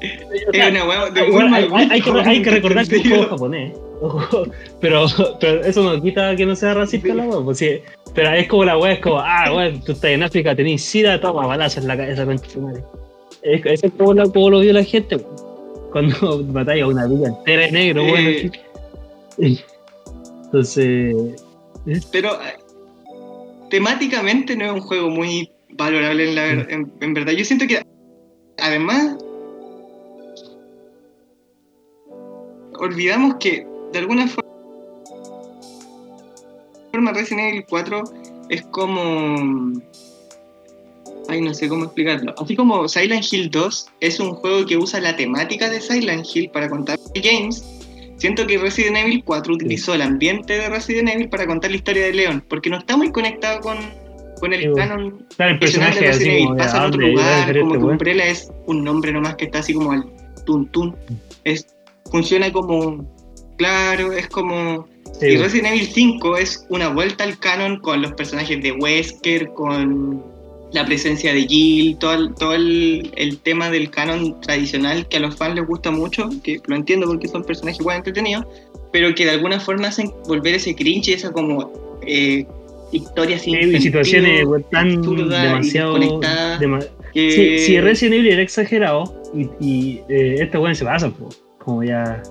Speaker 2: eh,
Speaker 1: Es
Speaker 2: hay, que,
Speaker 1: gusto,
Speaker 2: hay que recordar que es un
Speaker 1: ¿en
Speaker 2: juego japonés. Pero, pero eso no quita que no sea racista la weón. Pues sí, pero es como la weá, es como, ah, weón, tú estás en África, tenés sida, toma balazos en la cabeza. Es, es como, la- como lo vio la gente, weón. Cuando batalla una villa entera de negro, weón.
Speaker 1: Eh.
Speaker 2: Entonces.
Speaker 1: Pero eh, temáticamente no es un juego muy valorable en, la ver- en, en verdad. Yo siento que además olvidamos que de alguna for- forma Resident Evil 4 es como... Ay, no sé cómo explicarlo. Así como Silent Hill 2 es un juego que usa la temática de Silent Hill para contar games, siento que Resident Evil 4 utilizó el ambiente de Resident Evil para contar la historia de Leon, porque no está muy conectado con, con el
Speaker 2: Sí, bueno.
Speaker 1: canon
Speaker 2: Claro, el personaje
Speaker 1: de Resident Evil. Pasa en otro lugar, como que
Speaker 2: weón.
Speaker 1: Umbrella es un nombre nomás que está así como al tun tun. Es, funciona como, claro, es como
Speaker 2: Sí,
Speaker 1: y
Speaker 2: weón.
Speaker 1: Resident Evil 5 es una vuelta al canon con los personajes de Wesker, con la presencia de Jill, todo, el, todo el, el tema del canon tradicional que a los fans les gusta mucho, que lo entiendo porque son personajes igual entretenidos, pero que de alguna forma hacen volver ese cringe, esa como eh, historia sin
Speaker 2: Sí,
Speaker 1: sentido,
Speaker 2: situaciones tan demasiado. dema-
Speaker 1: que-
Speaker 2: Si, si Resident Evil era exagerado y, y eh, este weón se pasa, po, como ya.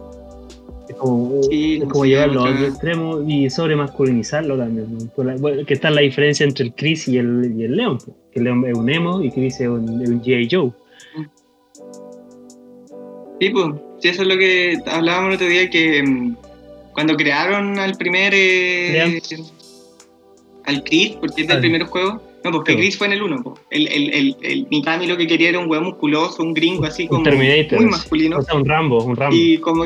Speaker 2: Es como,
Speaker 1: Sí,
Speaker 2: es
Speaker 1: no
Speaker 2: como
Speaker 1: sé,
Speaker 2: llevarlo a otro extremo y sobre masculinizarlo también. La- bueno, que está la diferencia entre el Chris y el, y el Leon. po, Que Leon es un emo y Chris es un, un G.I. Joe.
Speaker 1: Sí, pues, sí, eso es lo que hablábamos el otro día, que mm, cuando crearon al primer... eh, al Chris, porque es del primer juego. No, porque. Chris fue en el 1. El, el, el, el Mikami lo que quería era un huevo musculoso, un gringo así
Speaker 2: Un
Speaker 1: como
Speaker 2: Terminator.
Speaker 1: muy masculino.
Speaker 2: O sea, un Rambo, un Rambo.
Speaker 1: Y como,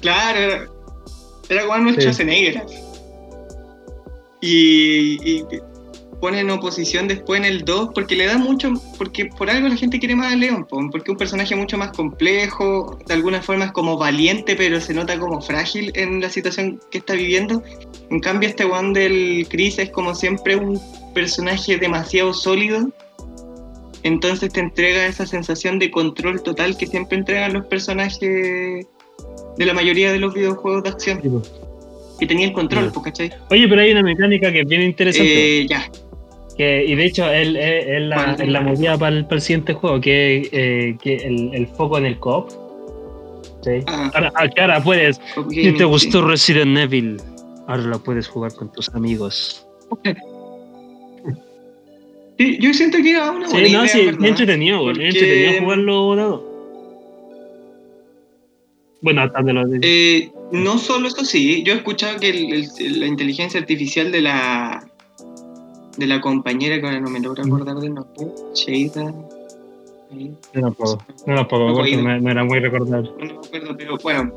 Speaker 1: claro, era, era como Arnold
Speaker 2: Sí.
Speaker 1: Schwarzenegger. Y, y, pone en oposición después en el 2 porque le da mucho, porque por algo la gente quiere más a Leon, po, porque es un personaje mucho más complejo, de alguna forma es como valiente, pero se nota como frágil en la situación que está viviendo. En cambio, este one del Chris es como siempre un personaje demasiado sólido, entonces te entrega esa sensación de control total que siempre entregan los personajes de la mayoría de los videojuegos de acción.
Speaker 2: Tipo,
Speaker 1: Que tenía el control,
Speaker 2: Sí.
Speaker 1: po, ¿cachai?
Speaker 2: Oye, pero hay una mecánica que es bien interesante.
Speaker 1: Eh, ya,
Speaker 2: que, y de hecho, es, es- es la,
Speaker 1: ¿Cuál?
Speaker 2: es la movida para el, para el siguiente juego, que, eh, que el, el foco en el co-op. ¿sí?
Speaker 1: Ah,
Speaker 2: Ahora, ah, ahora puedes.
Speaker 1: Cop
Speaker 2: Si te
Speaker 1: sí.
Speaker 2: gustó Resident Evil, ahora lo puedes jugar con tus amigos.
Speaker 1: Sí, yo siento que era una buena
Speaker 2: Sí, no, sí, entretenido, güey, entretenido jugarlo dado. Bueno, hasta de los.
Speaker 1: Eh, no solo eso sí, yo he escuchado que el- el- la inteligencia artificial de la de la compañera que ahora no me logro acordar del nombre, Sheida,
Speaker 2: no la puedo, no la puedo,
Speaker 1: No
Speaker 2: no, no era muy recordable.
Speaker 1: no me acuerdo, pero bueno.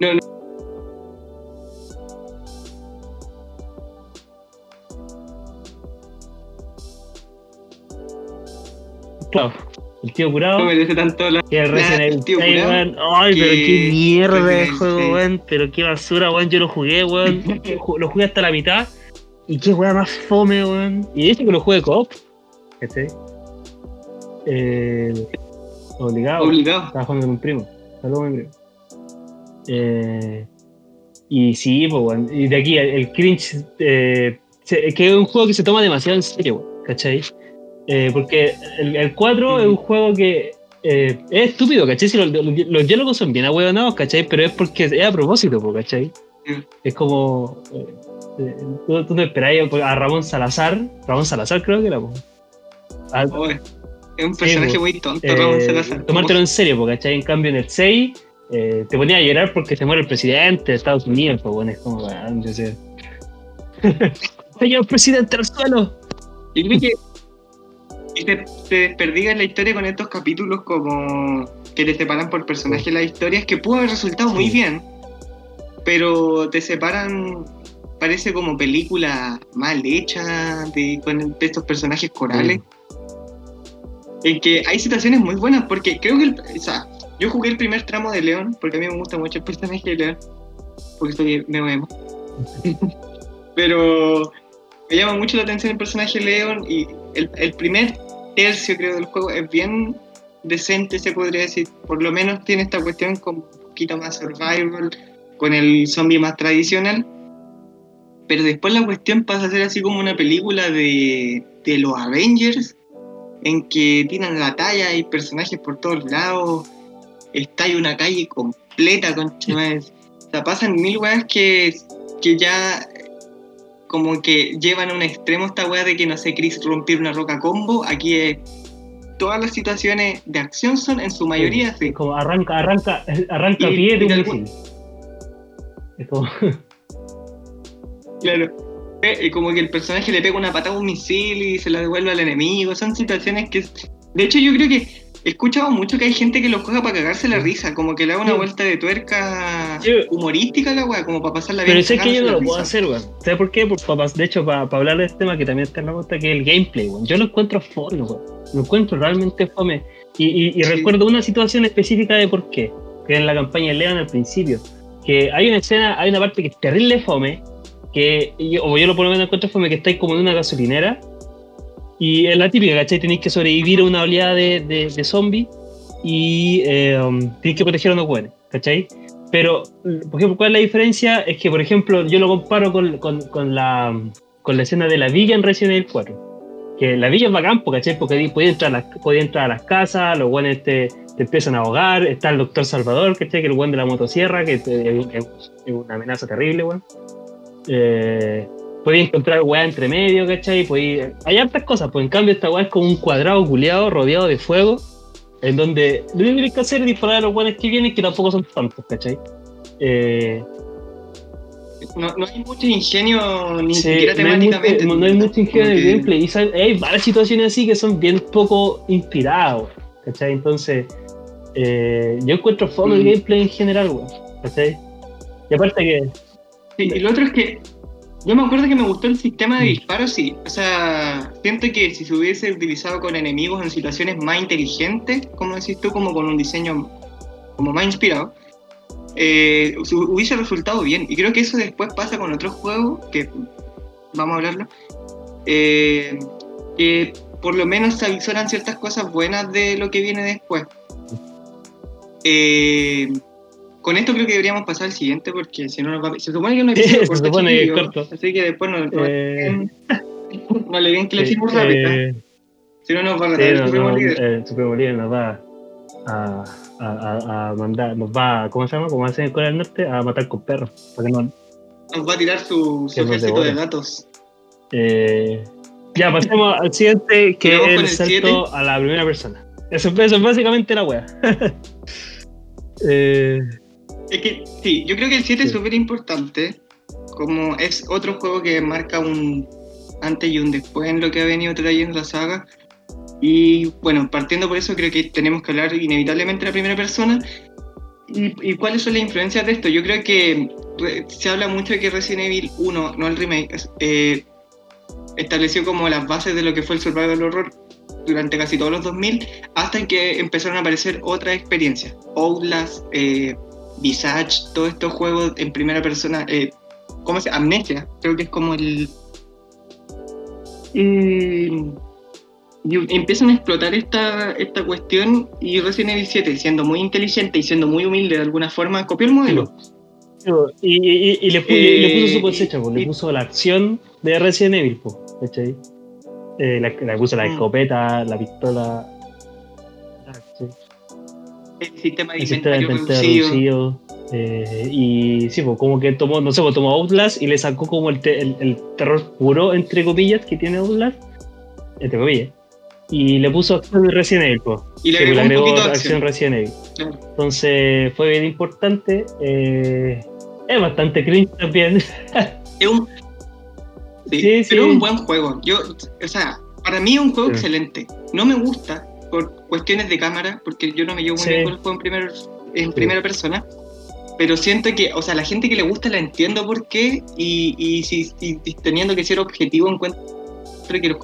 Speaker 1: No, no.
Speaker 2: Claro, el tío curado.
Speaker 1: No merece tanto la.
Speaker 2: Que el Resident Evil
Speaker 1: tío,
Speaker 2: 6,
Speaker 1: curado,
Speaker 2: weón. Ay, pero qué mierda de juego,
Speaker 1: 6.
Speaker 2: weón. Pero qué basura, weón. Yo lo jugué, weón. Lo jugué hasta la mitad. Y qué weón más fome, weón. Y hecho que lo jugué co-op. Este. Eh, obligado.
Speaker 1: Obligado.
Speaker 2: Estaba jugando con un primo. Saludos, mi primo. Eh, y sí, pues, weón. Y de aquí, el, cringe. Eh, que es un juego que se toma demasiado en serio. ¿Cachai? Eh, porque el, el 4 es un juego que eh, es estúpido, ¿cachai? Si los, los- los diálogos son bien ahueonados, ¿cachai? Pero es porque es a propósito, po, ¿cachai?
Speaker 1: Sí.
Speaker 2: Es como. eh, eh, tú, tú no esperáis a Ramón Salazar, Ramón Salazar creo que era, po. A-
Speaker 1: Oh, es un personaje
Speaker 2: Sí,
Speaker 1: muy tonto,
Speaker 2: eh,
Speaker 1: Ramón Salazar.
Speaker 2: tomártelo en serio, ¿cachai? En cambio en el 6 eh, te ponía a llorar porque se muere el presidente de Estados Unidos, pues bueno, es como, weón, yo sé. Señor presidente al suelo.
Speaker 1: Yo creo que y se desperdiga en la historia con estos capítulos como que te separan por personaje las historias, que pudo haber resultado muy
Speaker 2: Sí.
Speaker 1: bien, pero te separan, parece como película mal hecha de, con de estos personajes corales. En que hay situaciones muy buenas, porque creo que, el- o sea, yo jugué el primer tramo de León, porque a mí me gusta mucho el personaje de León, porque soy neo emo. Pero me llama mucho la atención el personaje de Leon y el, el primer tercio creo del juego es bien decente se podría decir por lo menos tiene esta cuestión como un poquito más survival con el zombie más tradicional pero después la cuestión pasa a ser así como una película de, de los Avengers en que tiran la talla hay personajes por todos lados está ahí una calle completa con o sea pasan mil weas que, que ya como que llevan a un extremo esta weá de que no sé, Chris romper una roca combo. Aquí es. Todas las situaciones de acción son en su mayoría así.
Speaker 2: Es como arranca, arranca, arranca
Speaker 1: Y-
Speaker 2: pie de un misil. Es como.
Speaker 1: Claro. Eh, como que el personaje le pega una patada a un misil y se la devuelve al enemigo. Son situaciones que. De hecho, yo creo que he escuchado mucho que hay gente que lo juega para cagarse la risa. Como que le da una
Speaker 2: Sí.
Speaker 1: vuelta de tuerca
Speaker 2: Sí.
Speaker 1: humorística a la weá, como para pasarla bien.
Speaker 2: Pero sé que yo no lo puedo hacer, weón. ¿Sabes por qué? Por, de hecho, para hablar de este tema que también está en la nota, que es el gameplay, weón. Yo lo encuentro fome, weón. Lo encuentro realmente fome. Y, y- y
Speaker 1: Sí.
Speaker 2: recuerdo una situación específica de por qué. Que en la campaña de Leon al principio. Que hay una escena, hay una parte que es terrible fome. Que yo, o yo lo por lo menos encuentro fome, que estáis como en una gasolinera. Y es la típica, ¿cachai? Tenéis que sobrevivir a una oleada de, de, de zombies. Y eh, um, tenéis que proteger a unos buenos, ¿cachai? Pero, por ejemplo, ¿cuál es la diferencia? Es que, por ejemplo, yo lo comparo con, con, con la, con la escena de la villa en Resident Evil 4. Que la villa es bacán, po, ¿cachai? Porque podía entrar, a las, podía entrar a las casas, los buenos te, te empiezan a ahogar, está el doctor Salvador, ¿cachai? Que el buen de la motosierra, que es- es una amenaza terrible, weón. Eh, podía encontrar weá entre medio, ¿cachai? Hay hartas cosas, pues en cambio esta weá es como un cuadrado culeado rodeado de fuego, en donde lo único que tienes que hacer es disparar a los weones que vienen, que tampoco son tantos, ¿cachai? Eh,
Speaker 1: no, no, hay mucho ingenio ni
Speaker 2: sí,
Speaker 1: siquiera
Speaker 2: no hay
Speaker 1: temáticamente.
Speaker 2: mucho- no hay mucho ingenio en el gameplay. Y hay varias situaciones así que son bien poco inspiradas, ¿cachai? Entonces, eh, yo encuentro el
Speaker 1: Mm.
Speaker 2: gameplay en general, weón, ¿cachai? Y aparte que.
Speaker 1: Sí, y lo otro es que yo me acuerdo que me gustó el sistema de
Speaker 2: Mm.
Speaker 1: disparos, sí. O sea, siento que si se hubiese utilizado con enemigos en situaciones más inteligentes, como decís tú, como con un diseño como más inspirado, eh, se hubiese resultado bien. Y creo que eso después pasa con otros juegos, que vamos a hablarlo, eh, que por lo menos se avisoran ciertas cosas buenas de lo que viene después. Eh, con esto creo que deberíamos pasar al siguiente porque si no nos va a... Se supone que no
Speaker 2: Se supone que es corto.
Speaker 1: Así que después no, no,
Speaker 2: eh,
Speaker 1: no le den que le
Speaker 2: sí,
Speaker 1: decimos rápido.
Speaker 2: eh,
Speaker 1: Si no nos va a
Speaker 2: sí,
Speaker 1: ganar el
Speaker 2: no,
Speaker 1: Supremo
Speaker 2: no,
Speaker 1: Líder.
Speaker 2: el Supremo Líder nos va a, a, a- mandar, nos va, ¿cómo se llama? Como hacen en Corea del Norte, a matar con perros. Para que no,
Speaker 1: Nos va a tirar su, su
Speaker 2: nos
Speaker 1: ejército de gatos.
Speaker 2: Eh, ya, pasemos al siguiente, que es el
Speaker 1: el
Speaker 2: salto
Speaker 1: siete.
Speaker 2: a la primera persona. Eso, eso es básicamente la wea. eh,
Speaker 1: Es que sí, yo creo que el 7 es súper importante. Como es otro juego que marca un antes y un después en lo que ha venido trayendo la saga. Y bueno, partiendo por eso, creo que tenemos que hablar inevitablemente de la primera persona. ¿Y, y cuáles son las influencias de esto? Yo creo que se habla mucho de que Resident Evil 1, no el remake, eh, estableció como las bases de lo que fue el survival horror durante casi todos los 2000, hasta que empezaron a aparecer otras experiencias. Outlast, eh, Visage, todos estos juegos en primera persona, eh, ¿cómo se llama? Amnesia, creo que es como el... Y, y empiezan a explotar esta, esta cuestión y Resident Evil 7, siendo muy inteligente y siendo muy humilde de alguna forma, copió el modelo.
Speaker 2: y, y- le, puso su
Speaker 1: Eh,
Speaker 2: cosecha, po, le puso la acción de Resident Evil, po, ¿cachai? Eh, la- le puso la
Speaker 1: Mm.
Speaker 2: escopeta, la pistola,
Speaker 1: El sistema de
Speaker 2: el sistema de
Speaker 1: inventario
Speaker 2: inventario
Speaker 1: reducido.
Speaker 2: reducido. eh, y sí, pues como que tomó, no sé, pues tomó Outlast y le sacó como el, te- el- el terror puro, entre comillas, que tiene Outlast, entre comillas, y le puso acción de Resident Evil, pues.
Speaker 1: Y le
Speaker 2: pues,
Speaker 1: agregó
Speaker 2: le
Speaker 1: un
Speaker 2: agregó
Speaker 1: poquito de
Speaker 2: acción
Speaker 1: acción.
Speaker 2: Resident Evil.
Speaker 1: Claro.
Speaker 2: Entonces fue bien importante. eh, es bastante cringe también.
Speaker 1: Es un, sí,
Speaker 2: Sí,
Speaker 1: pero es un buen juego. Yo, o sea, para mí es un juego excelente. No me gusta por cuestiones de cámara, porque yo no me llevo muy
Speaker 2: Sí.
Speaker 1: bien con el juego en, primer- en primera persona. Pero siento que, o sea, la gente que le gusta la entiendo por qué, y, y si y- teniendo que ser objetivo, encuentro que es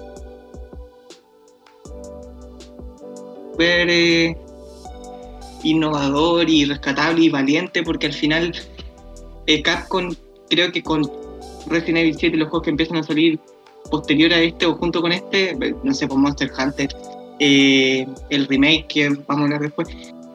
Speaker 1: súper, eh, innovador y rescatable y valiente, porque al final eh, Capcom, creo que con Resident Evil 7 y los juegos que empiezan a salir posterior a este o junto con este, eh, no sé, por Monster Hunter, eh, el remake que vamos a hablar después,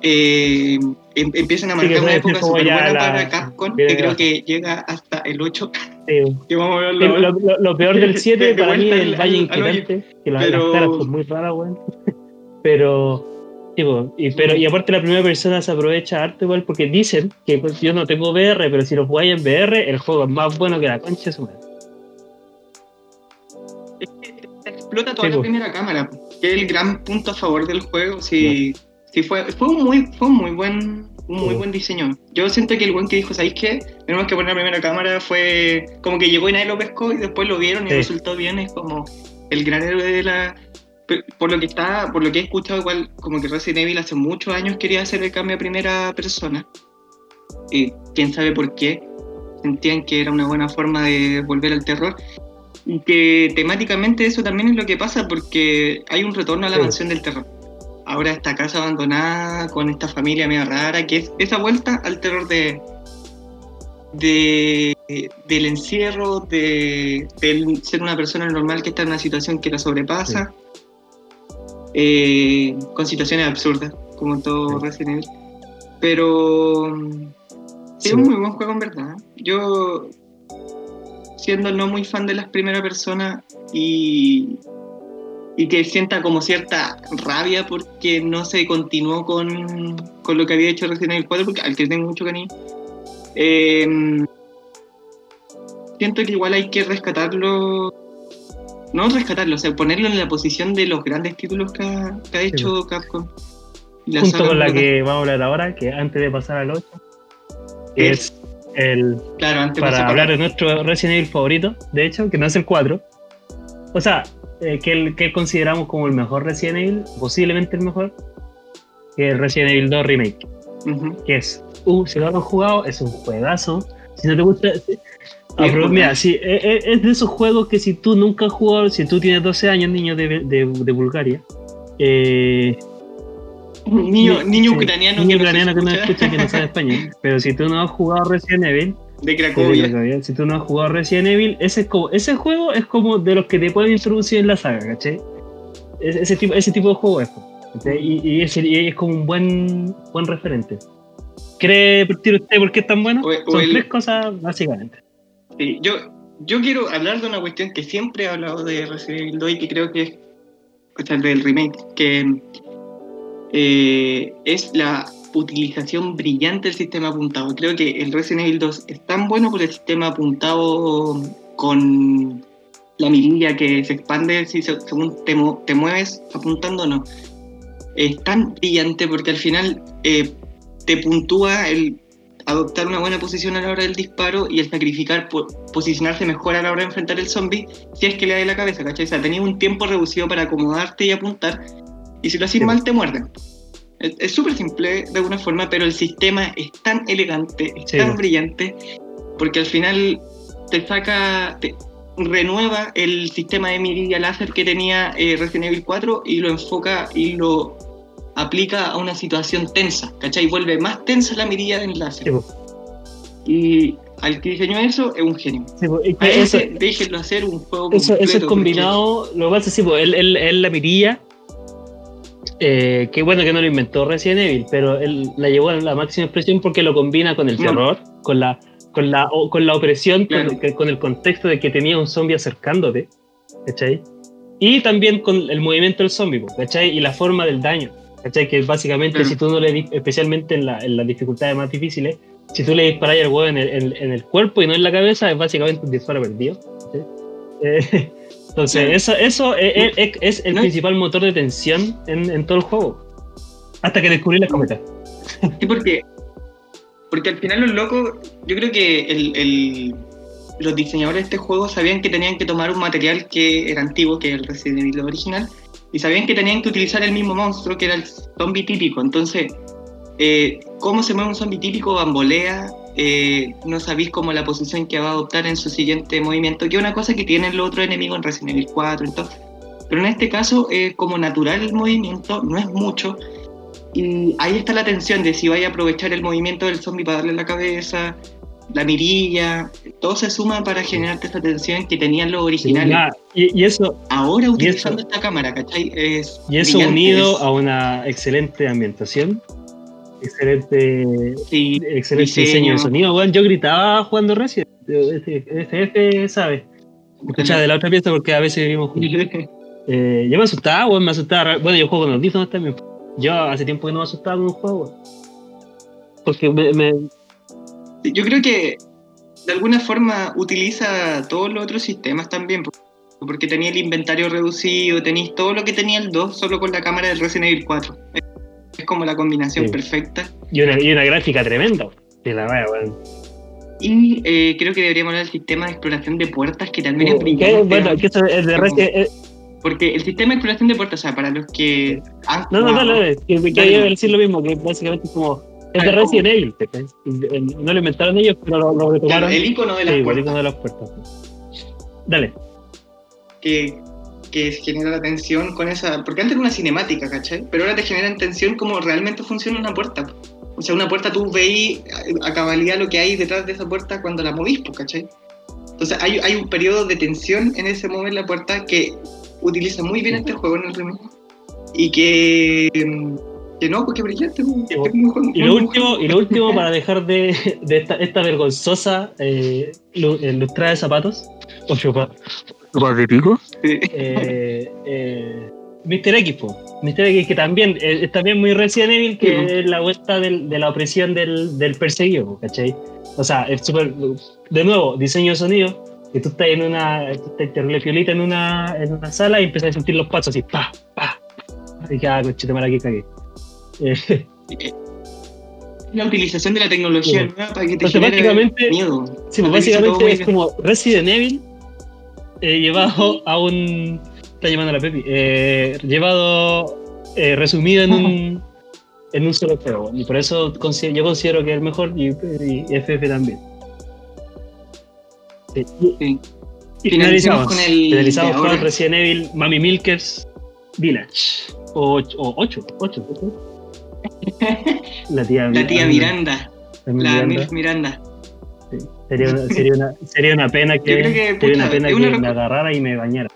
Speaker 1: eh, em- empiezan a
Speaker 2: Sí,
Speaker 1: marcar una época súper buena para Capcom, que creo que llega hasta el 8,
Speaker 2: Sí.
Speaker 1: que vamos a verlo ahora.
Speaker 2: lo, lo- lo peor del 7
Speaker 1: De
Speaker 2: para mí es el
Speaker 1: al-
Speaker 2: Valle. Inquietante, que la-
Speaker 1: Pero-
Speaker 2: las caras son muy raras, weón. Pero, y, pero, y aparte la primera persona se aprovecha harto igual porque dicen que pues, yo no tengo VR, pero si lo jugáis en VR, el juego es más bueno que la concha de su madre.
Speaker 1: Es que explota toda
Speaker 2: Sí,
Speaker 1: la primera cámara, que es el gran punto a favor del juego. Sí, sí fue, fue un muy, fue un muy buen, un muy buen diseño. Yo siento que el buen que dijo, ¿sabéis qué? Tenemos que poner la primera cámara fue como que llegó y nadie lo pescó y después lo vieron y
Speaker 2: Sí.
Speaker 1: resultó bien. Es como el gran héroe de la. Por lo que está, por lo que he escuchado, igual como que Resident Evil hace muchos años quería hacer el cambio a primera persona. Y quién sabe por qué. Sentían que era una buena forma de volver al terror. Y que temáticamente eso también es lo que pasa porque hay un retorno a la
Speaker 2: Sí.
Speaker 1: mansión del terror. Ahora esta casa abandonada con esta familia medio rara, que es esa vuelta al terror de, de del encierro, de, del ser una persona normal que está en una situación que la sobrepasa, eh, con situaciones absurdas, como todo
Speaker 2: Sí.
Speaker 1: Resident Evil. Pero mm, es un muy buen juego en verdad. Yo, siendo no muy fan de las primeras personas y, y que sienta como cierta rabia porque no se continuó con, con lo que había hecho Resident Evil 4, porque al que tengo mucho cariño, eh, siento que igual hay que rescatarlo. No rescatarlo, o sea, ponerlo en la posición de los grandes títulos que ha, que ha hecho Capcom. La
Speaker 2: Junto con la
Speaker 1: en
Speaker 2: que vamos a hablar ahora, que antes de pasar al 8, que es el
Speaker 1: Claro, antes
Speaker 2: para hablar de nuestro Resident Evil favorito, de hecho, que no es el 4. O sea, eh, que, el, que consideramos como el mejor Resident Evil, posiblemente el mejor, que es el Resident Evil 2 Remake, que es, uh, si no lo han jugado, es un juegazo. Si no te gusta... Ah, pero
Speaker 1: pues,
Speaker 2: mira, eh, eh, es de esos juegos que si tú nunca has jugado, si tú tienes 12 años, niño de, de, de Bulgaria, eh,
Speaker 1: Niño, ucraniano
Speaker 2: niño
Speaker 1: que
Speaker 2: ucraniano que no
Speaker 1: escucha,
Speaker 2: que no sabe español. Pero si tú no has jugado Resident Evil,
Speaker 1: de Cracovia.
Speaker 2: Si tú no has jugado Resident Evil, ese, es como, ese juego es como de los que te pueden introducir en la saga, ¿cachai? Es- Ese tipo, ese tipo de juego es. Y, y es, y es como un buen, buen referente. ¿Cree partir usted por qué es tan bueno?
Speaker 1: O- o
Speaker 2: Son
Speaker 1: el-
Speaker 2: tres cosas, básicamente.
Speaker 1: Sí, yo, yo quiero hablar de una cuestión que siempre he hablado de Resident Evil 2 y que creo que es o sea, del remake, que eh, es la utilización brillante del sistema apuntado. Creo que el Resident Evil 2 es tan bueno por el sistema apuntado con la mirilla que se expande si se- según te, te mueves apuntando o no. Es tan brillante porque al final eh, te puntúa el adoptar una buena posición a la hora del disparo y el sacrificar po- posicionarse mejor a la hora de enfrentar el zombie si es que le da en la cabeza, ¿cachai? O sea, tenías un tiempo reducido para acomodarte y apuntar y si lo haces
Speaker 2: Sí.
Speaker 1: mal te muerden. Es es súper simple de alguna forma, pero el sistema es tan elegante, es
Speaker 2: Sí,
Speaker 1: tan brillante, porque al final te saca, te renueva el sistema de mirilla láser que tenía eh, Resident Evil 4 y lo enfoca y lo aplica a una situación tensa, ¿cachai? Vuelve más tensa la mirilla del láser.
Speaker 2: Sí.
Speaker 1: Y al que diseñó eso es un genio.
Speaker 2: Sí, y
Speaker 1: A
Speaker 2: eso,
Speaker 1: ese déjenlo hacer un juego
Speaker 2: eso, eso es
Speaker 1: completo,
Speaker 2: combinado. Lo que pasa es que sí, po, él, él- él la mirilla. Eh, qué bueno que no lo inventó Resident Evil, pero él la llevó a la máxima expresión porque lo combina con el
Speaker 1: No.
Speaker 2: terror, con la, con la, con la opresión, con-
Speaker 1: Claro.
Speaker 2: que- con, el contexto de que tenía un zombie acercándote, ¿cachai? Y también con el movimiento del zombie, po, ¿cachai? Y la forma del daño, ¿cachai? Que básicamente
Speaker 1: Claro.
Speaker 2: si tú no le, especialmente en, la- en las dificultades más difíciles, si tú le disparas al huevo en el, en- en el cuerpo y no en la cabeza, es básicamente un disparo perdido. ¿cachai? Eh, entonces, eso, eso es, es- es el
Speaker 1: No.
Speaker 2: principal motor de tensión en, en todo el juego. Hasta que descubrí la cometa.
Speaker 1: Sí, porque, porque al final los locos, yo creo que el, el- los diseñadores de este juego sabían que tenían que tomar un material que era antiguo, que es el Resident Evil original, y sabían que tenían que utilizar el mismo monstruo, que era el zombie típico. Entonces, eh, cómo se mueve un zombie típico, bambolea, eh, no sabéis cómo la posición que va a adoptar en su siguiente movimiento, que es una cosa que tienen los otros enemigos en Resident Evil 4, entonces, pero en este caso es como natural el movimiento, no es mucho, y ahí está la tensión de si vaya a aprovechar el movimiento del zombie para darle la cabeza, la mirilla, todo se suma para generarte esa tensión que tenían los originales.
Speaker 2: Y, y eso,
Speaker 1: Ahora
Speaker 2: eso-
Speaker 1: utilizando esta cámara, ¿cachai? Es
Speaker 2: y eso
Speaker 1: brillante,
Speaker 2: unido a una excelente ambientación, excelente,
Speaker 1: sí,
Speaker 2: excelente diseño,
Speaker 1: Diseño.
Speaker 2: de sonido. weón. yo gritaba jugando Resident. FF, ¿sabes? Escuchaba de la otra pieza porque a veces vivimos juntos. Eh, yo me asustaba, me asustaba. Bueno, yo juego con audífonos también. Yo hace tiempo que no me asustaba con un juego. Porque me, me-
Speaker 1: Yo creo que de alguna forma utiliza todos los otros sistemas también, por- porque tenía el inventario reducido, tenéis todo lo que tenía el 2 solo con la cámara del Resident Evil 4. Es como la combinación
Speaker 2: Sí.
Speaker 1: perfecta.
Speaker 2: y, una, y una gráfica tremenda. Sí, la wea, weón.
Speaker 1: Y eh, creo que deberíamos hablar del sistema de exploración de puertas, que también es
Speaker 2: Que,
Speaker 1: brillante.
Speaker 2: bueno, que eso es de eh,
Speaker 1: Porque el sistema de exploración de puertas, o sea, para los que
Speaker 2: No, no,
Speaker 1: jugado-
Speaker 2: dale, dale. Que, que
Speaker 1: Dale.
Speaker 2: iba a decir lo mismo, que básicamente es como. Es de. Resident Evil, ¿cachai? No lo inventaron ellos, pero lo, lo
Speaker 1: Claro, el icono de las
Speaker 2: Sí,
Speaker 1: puertas,
Speaker 2: icono de las puertas. Dale.
Speaker 1: que, que genera la tensión con esa... Porque antes era una cinemática, ¿cachai? Pero ahora te generan tensión como realmente funciona una puerta. O sea, una puerta tú veis a, cabalidad lo que hay detrás de esa puerta cuando la movís, pues, ¿cachai? Entonces hay, hay un periodo de tensión en ese mover la puerta que utiliza muy bien este juego en el remake. Y que... Que no, porque brillante, pues,
Speaker 2: Sí,
Speaker 1: es muy buen-
Speaker 2: Y lo último, y lo último para dejar de, de esta, esta vergonzosa eh, lu- eh, lustrada de zapatos. O chupa.
Speaker 1: Sí.
Speaker 2: Eh, eh, Mr. X, po. Mr. X que también eh, es también muy Resident Evil, que
Speaker 1: Sí,
Speaker 2: es la vuelta del- de la opresión del, del perseguido, ¿cachai? O sea, es súper. De nuevo, diseño de sonido. Que tú estás en una. Tú estás terrible piolita en una, en una sala y empiezas a sentir los pasos así, pa, pa. Y que, ah, cochete, mala que cagué. Eh,
Speaker 1: La utilización de la tecnología
Speaker 2: Sí.
Speaker 1: nueva para que te
Speaker 2: Entonces,
Speaker 1: genere miedo.
Speaker 2: Sí, pues básicamente es como Resident Evil eh, llevado a un. Está llamando a la Pepi. eh, llevado. eh, resumido en un. en un solo juego. Y por eso yo considero que es el mejor y, y FF también. Sí.
Speaker 1: Sí.
Speaker 2: Y finalizamos.
Speaker 1: con el
Speaker 2: finalizamos con. Resident Evil Mami Milkers Village. O 8. 8. La tía,
Speaker 1: La tía Miranda,
Speaker 2: La
Speaker 1: la
Speaker 2: Miranda.
Speaker 1: Milf Miranda.
Speaker 2: Sería, una, sería, una, sería una pena que,
Speaker 1: creo que,
Speaker 2: sería una pena que
Speaker 1: una
Speaker 2: me agarrara y me bañara.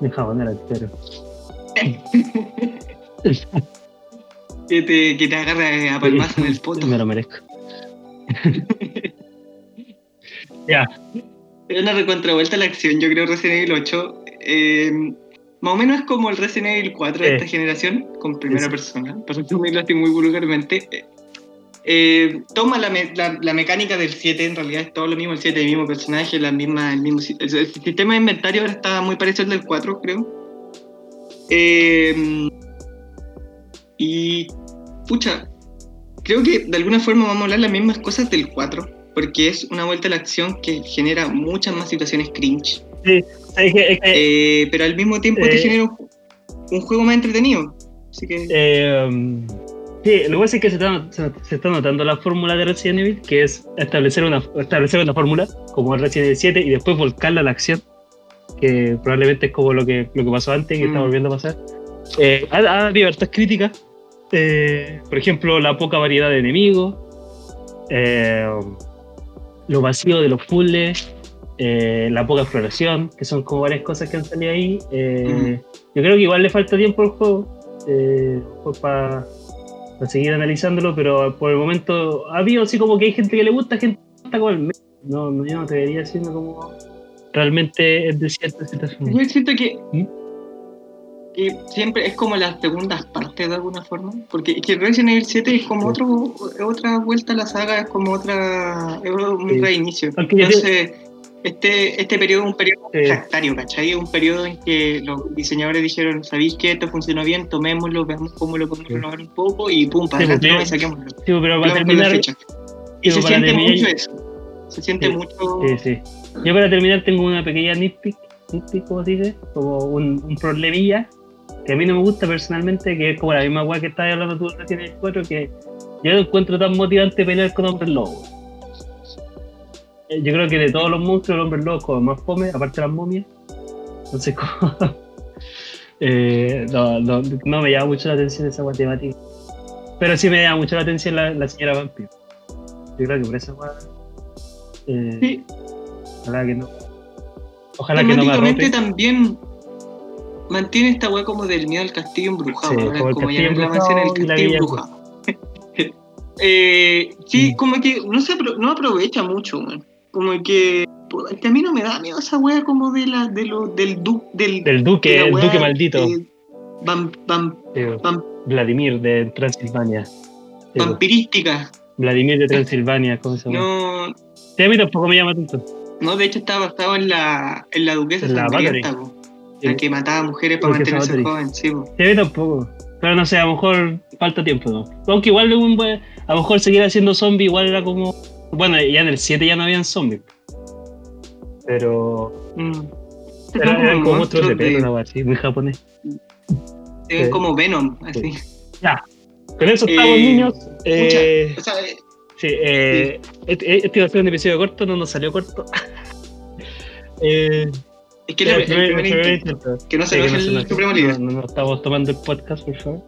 Speaker 2: Me jabonera, pero.
Speaker 1: Que te, que te agarre a palmazo en el poto.
Speaker 2: Me lo merezco. ya,
Speaker 1: Es una recontravuelta a la acción, yo creo Resident Evil 8. eh, más o menos es como el Resident Evil 4 de
Speaker 2: Eh.
Speaker 1: esta generación, con primera
Speaker 2: Sí.
Speaker 1: persona. Para resumirlo así muy vulgarmente. Eh, toma la, me- la- la mecánica del 7, en realidad es todo lo mismo, el 7, el mismo personaje, la misma, el mismo el, el sistema de inventario ahora está muy parecido al del 4, creo. Eh, y, pucha, creo que de alguna forma vamos a hablar las mismas cosas del 4, porque es una vuelta a la acción que genera muchas más situaciones cringe,
Speaker 2: es que, es que,
Speaker 1: eh, pero al mismo tiempo te genera un, un juego más entretenido. Así que,
Speaker 2: sí, lo que pasa es que se está, se, está notando la fórmula de Resident Evil, que es establecer una, establecer una fórmula, como Resident Evil 7, y después volcarla a la acción, que probablemente es como lo que, lo que pasó antes y que está
Speaker 1: Mm.
Speaker 2: volviendo a pasar. Eh, ha, hartas críticas, eh, por ejemplo, la poca variedad de enemigos, eh, lo vacío de los puzzles, eh, la poca exploración, que son como varias cosas que han salido ahí. Eh, Yo creo que igual le falta tiempo al juego eh, seguir analizándolo, pero por el momento ha habido así como que hay gente que le gusta, gente que está como el medio. No, no, yo no te vería diciendo como realmente es de cierta situación.
Speaker 1: yo siento que,
Speaker 2: ¿Mm?
Speaker 1: que siempre es como las segundas partes de alguna forma, porque que Resident Evil 7 es como
Speaker 2: Sí.
Speaker 1: otro, otra vuelta a la saga, es como otra, es un
Speaker 2: Sí.
Speaker 1: reinicio. Entonces, este, este periodo es un periodo
Speaker 2: Sí.
Speaker 1: refractario, ¿cachai? Es un periodo en que los diseñadores dijeron, ¿sabéis que esto funcionó bien? Tomémoslo, veamos cómo lo podemos
Speaker 2: Sí.
Speaker 1: renovar un poco y pum, para
Speaker 2: Sí,
Speaker 1: adelante
Speaker 2: porque-
Speaker 1: nomás y saquémoslo.
Speaker 2: Sí, pero para terminar, sí,
Speaker 1: Y se siente mucho eso. Se siente
Speaker 2: Sí.
Speaker 1: mucho...
Speaker 2: Sí, sí. Yo para terminar tengo una pequeña nitpick, nitpick como se dice, como un, un problemilla que a mí no me gusta personalmente, que es como la misma weá que estabas hablando tú recién en el 4, que yo no encuentro tan motivante pelear con hombres lobos. Yo creo que de todos los monstruos, el hombre como más fome, aparte de las momias. Entonces, como. eh, no, no, no me llama mucho la atención esa weá temática. Pero sí me llama mucho la atención la, la señora vampiro. Yo creo que por esa weá. eh,
Speaker 1: Sí.
Speaker 2: Ojalá que no. Ojalá que no me
Speaker 1: también mantiene esta weá como del miedo al castillo embrujado.
Speaker 2: Sí, como
Speaker 1: como ya la mansión, el
Speaker 2: embrujado y la
Speaker 1: castillo embrujado. eh, sí,
Speaker 2: Mm.
Speaker 1: como que no se apro- no aprovecha mucho, man. Como que, a mí no me da miedo esa weá como de la, de lo, del, du, del,
Speaker 2: Del
Speaker 1: de
Speaker 2: duque, el duque maldito. Vladimir de Transilvania.
Speaker 1: Vampirística.
Speaker 2: Vladimir de Transilvania, ¿cómo se llama?
Speaker 1: No,
Speaker 2: Sí, a mí tampoco me llama tanto.
Speaker 1: no, de hecho estaba basado en la, en la duquesa
Speaker 2: En la
Speaker 1: sangrienta, po,
Speaker 2: Sí.
Speaker 1: la que mataba mujeres para mantenerse joven, sí, po.
Speaker 2: Sí, a mí tampoco. Pero no sé, a lo mejor falta tiempo, ¿no? Aunque igual un buen- a lo mejor seguir haciendo zombies igual era como. Bueno, ya en el 7 ya no habían zombies. Pero.
Speaker 1: Mm.
Speaker 2: pero
Speaker 1: Son
Speaker 2: eran como monstruos de pelo, una wea así, muy japonés.
Speaker 1: se ven
Speaker 2: Sí.
Speaker 1: como Venom, así.
Speaker 2: Con eso estamos,
Speaker 1: Eh,
Speaker 2: niños. Eh,
Speaker 1: O sea, eh,
Speaker 2: sí, eh, este, este iba a ser un episodio corto, no nos salió corto. eh,
Speaker 1: es que
Speaker 2: ya,
Speaker 1: el,
Speaker 2: primer-
Speaker 1: primer
Speaker 2: el primer
Speaker 1: intento,
Speaker 2: intento.
Speaker 1: que no se
Speaker 2: Sí, no
Speaker 1: el. Supremo Líder.
Speaker 2: No, no, no estamos tomando el podcast, por favor.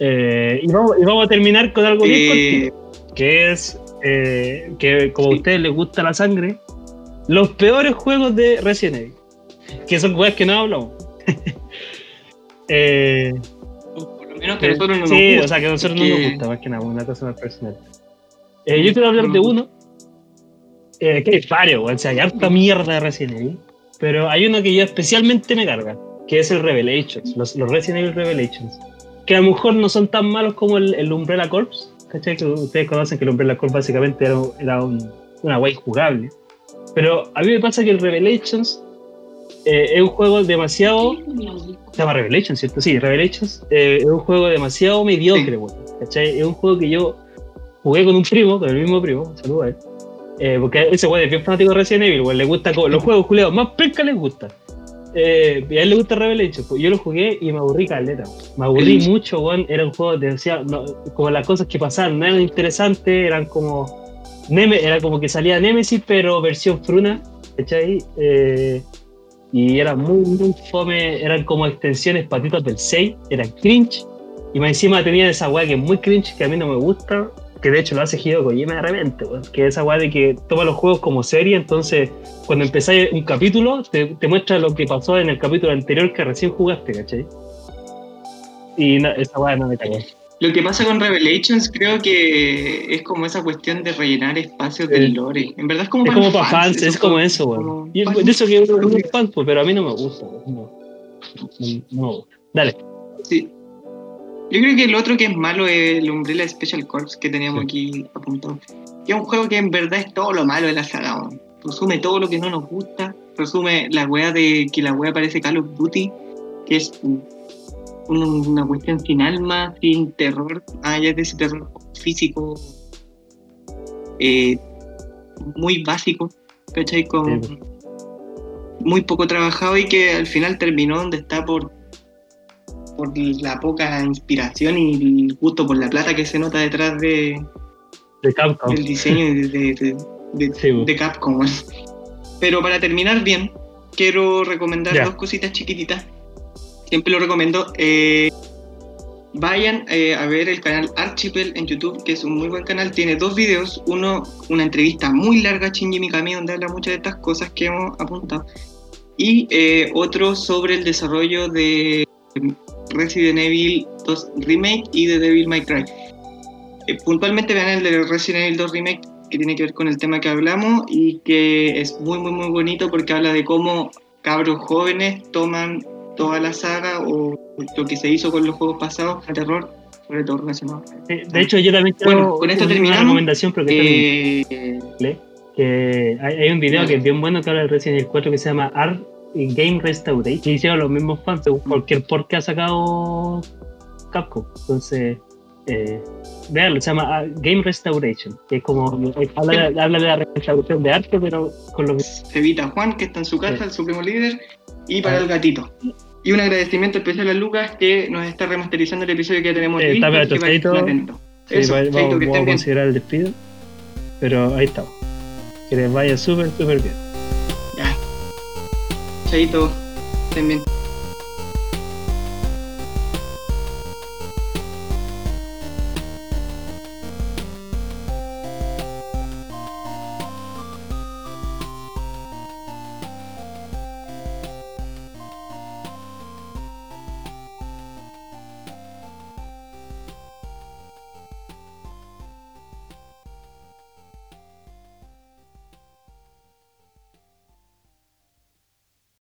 Speaker 2: Eh, y, vamos, y vamos a terminar con algo bien cortito, que es eh, que como
Speaker 1: Sí.
Speaker 2: a ustedes les gusta la sangre, los peores juegos de Resident Evil, que son juegos que no hablamos. eh,
Speaker 1: por lo menos que a nosotros no nos
Speaker 2: sí,
Speaker 1: gusta,
Speaker 2: o sea que a nosotros no nos gusta, más que nada, una cosa más personal. Eh, yo quiero hablar de
Speaker 1: Mm.
Speaker 2: uno, eh, que hay varios, o sea, hay harta mierda de Resident Evil, pero hay uno que yo especialmente me carga, que es el Revelations, los, los Resident Evil Revelations, que a lo mejor no son tan malos como el, el Umbrella Corps, ¿cachai? Que ustedes conocen que el Umbrella Corps básicamente era, era un- una guay jugable, pero a mí me pasa que el Revelations eh, es un juego demasiado se llama Revelations, ¿cierto? Sí, Revelations eh, es un juego demasiado mediocre, weón. ¿cachai? Es un juego que yo jugué con un primo, con el mismo primo, saludos a él. Eh, porque ese weón es bien fanático de Resident Evil, weón, le gusta los juegos culeados, más pesca les gusta. Eh, y a él le gusta Revelation, pues yo lo jugué y me aburrí caleta. Me aburrí
Speaker 1: El-
Speaker 2: mucho, weón. Era un juego, te decía, no, como las cosas que pasaban no eran interesantes, eran como. Neme, era como que salía Nemesis, pero versión fruna, ¿cachai? Eh, y era muy, muy fome, eran como extensiones patitas del 6, eran cringe. Y más encima tenía esa weá que es muy cringe, que a mí no me gusta, que de hecho lo hace Hideo Kojima de repente, weón. Que es esa weá de que toma los juegos como serie, entonces cuando empezáis un capítulo, te, te muestra lo que pasó en el capítulo anterior que recién jugaste, ¿cachai? Y no, esa weá no me cagó.
Speaker 1: Lo que pasa con Revelations creo que es como esa cuestión de rellenar espacios
Speaker 2: Sí.
Speaker 1: del lore. En verdad es como
Speaker 2: Es
Speaker 1: para
Speaker 2: como
Speaker 1: los
Speaker 2: para fans, es como eso, weón. Y
Speaker 1: fans.
Speaker 2: de eso que uno es un fan, pues, pero a mí no me gusta. No, no, no me gusta. Dale.
Speaker 1: Sí. Yo creo que el otro que es malo es el Umbrella Special Corps que teníamos
Speaker 2: Sí.
Speaker 1: aquí apuntado. Que es un juego que en verdad es todo lo malo de la saga. weón. Resume todo lo que no nos gusta. Resume la wea de que la wea parece Call of Duty, que es un- un- una cuestión sin alma, sin terror. Ah, ya es de ese terror físico eh, muy básico, ¿cachai? Con,
Speaker 2: Sí.
Speaker 1: muy poco trabajado y que al final terminó donde está por por la poca inspiración y el gusto por la plata que se nota detrás de,
Speaker 2: De Capcom.
Speaker 1: del diseño de, de, de-
Speaker 2: Sí,
Speaker 1: de Capcom. Pero para terminar bien, quiero recomendar dos cositas chiquititas. Siempre lo recomiendo. Eh, vayan eh, a ver el canal Archipel en YouTube, que es un muy buen canal. Tiene dos videos. Uno, una entrevista muy larga a Shinji Mikami, donde habla muchas de estas cosas que hemos apuntado. Y eh, otro sobre el desarrollo de Resident Evil 2 Remake y de Devil May Cry. Eh, puntualmente vean el de Resident Evil 2 Remake que tiene que ver con el tema que hablamos y que es muy muy muy bonito porque habla de cómo cabros jóvenes toman toda la saga o lo que se hizo con los juegos pasados de terror, sobre todo relacionado.
Speaker 2: Eh, De hecho, yo también quiero
Speaker 1: Bueno, con esto
Speaker 2: una
Speaker 1: terminamos.
Speaker 2: recomendación, pero que está en
Speaker 1: Eh,
Speaker 2: inglés, que hay, un video que es bien bueno que habla de Resident Evil 4 que se llama Art Game Restauration, que hicieron los mismos fans
Speaker 1: Mm.
Speaker 2: según cualquier port que ha sacado Capcom. Entonces, eh, veanlo, se llama Art Game Restoration, que es como, habla, de- habla de la restauración de arte, pero con los
Speaker 1: Evita Juan, que está en su casa,
Speaker 2: Sí.
Speaker 1: el supremo líder, y para
Speaker 2: Ah.
Speaker 1: el gatito. Y un agradecimiento especial a Lucas que nos está remasterizando el episodio que ya tenemos
Speaker 2: Eh,
Speaker 1: listo.
Speaker 2: está
Speaker 1: así que.
Speaker 2: Sí,
Speaker 1: Eso,
Speaker 2: va-
Speaker 1: Chaito,
Speaker 2: vamos,
Speaker 1: que
Speaker 2: vamos a
Speaker 1: bien.
Speaker 2: considerar el despido. Pero ahí estamos. Que les vaya súper, súper bien.
Speaker 1: Chaito, estén bien.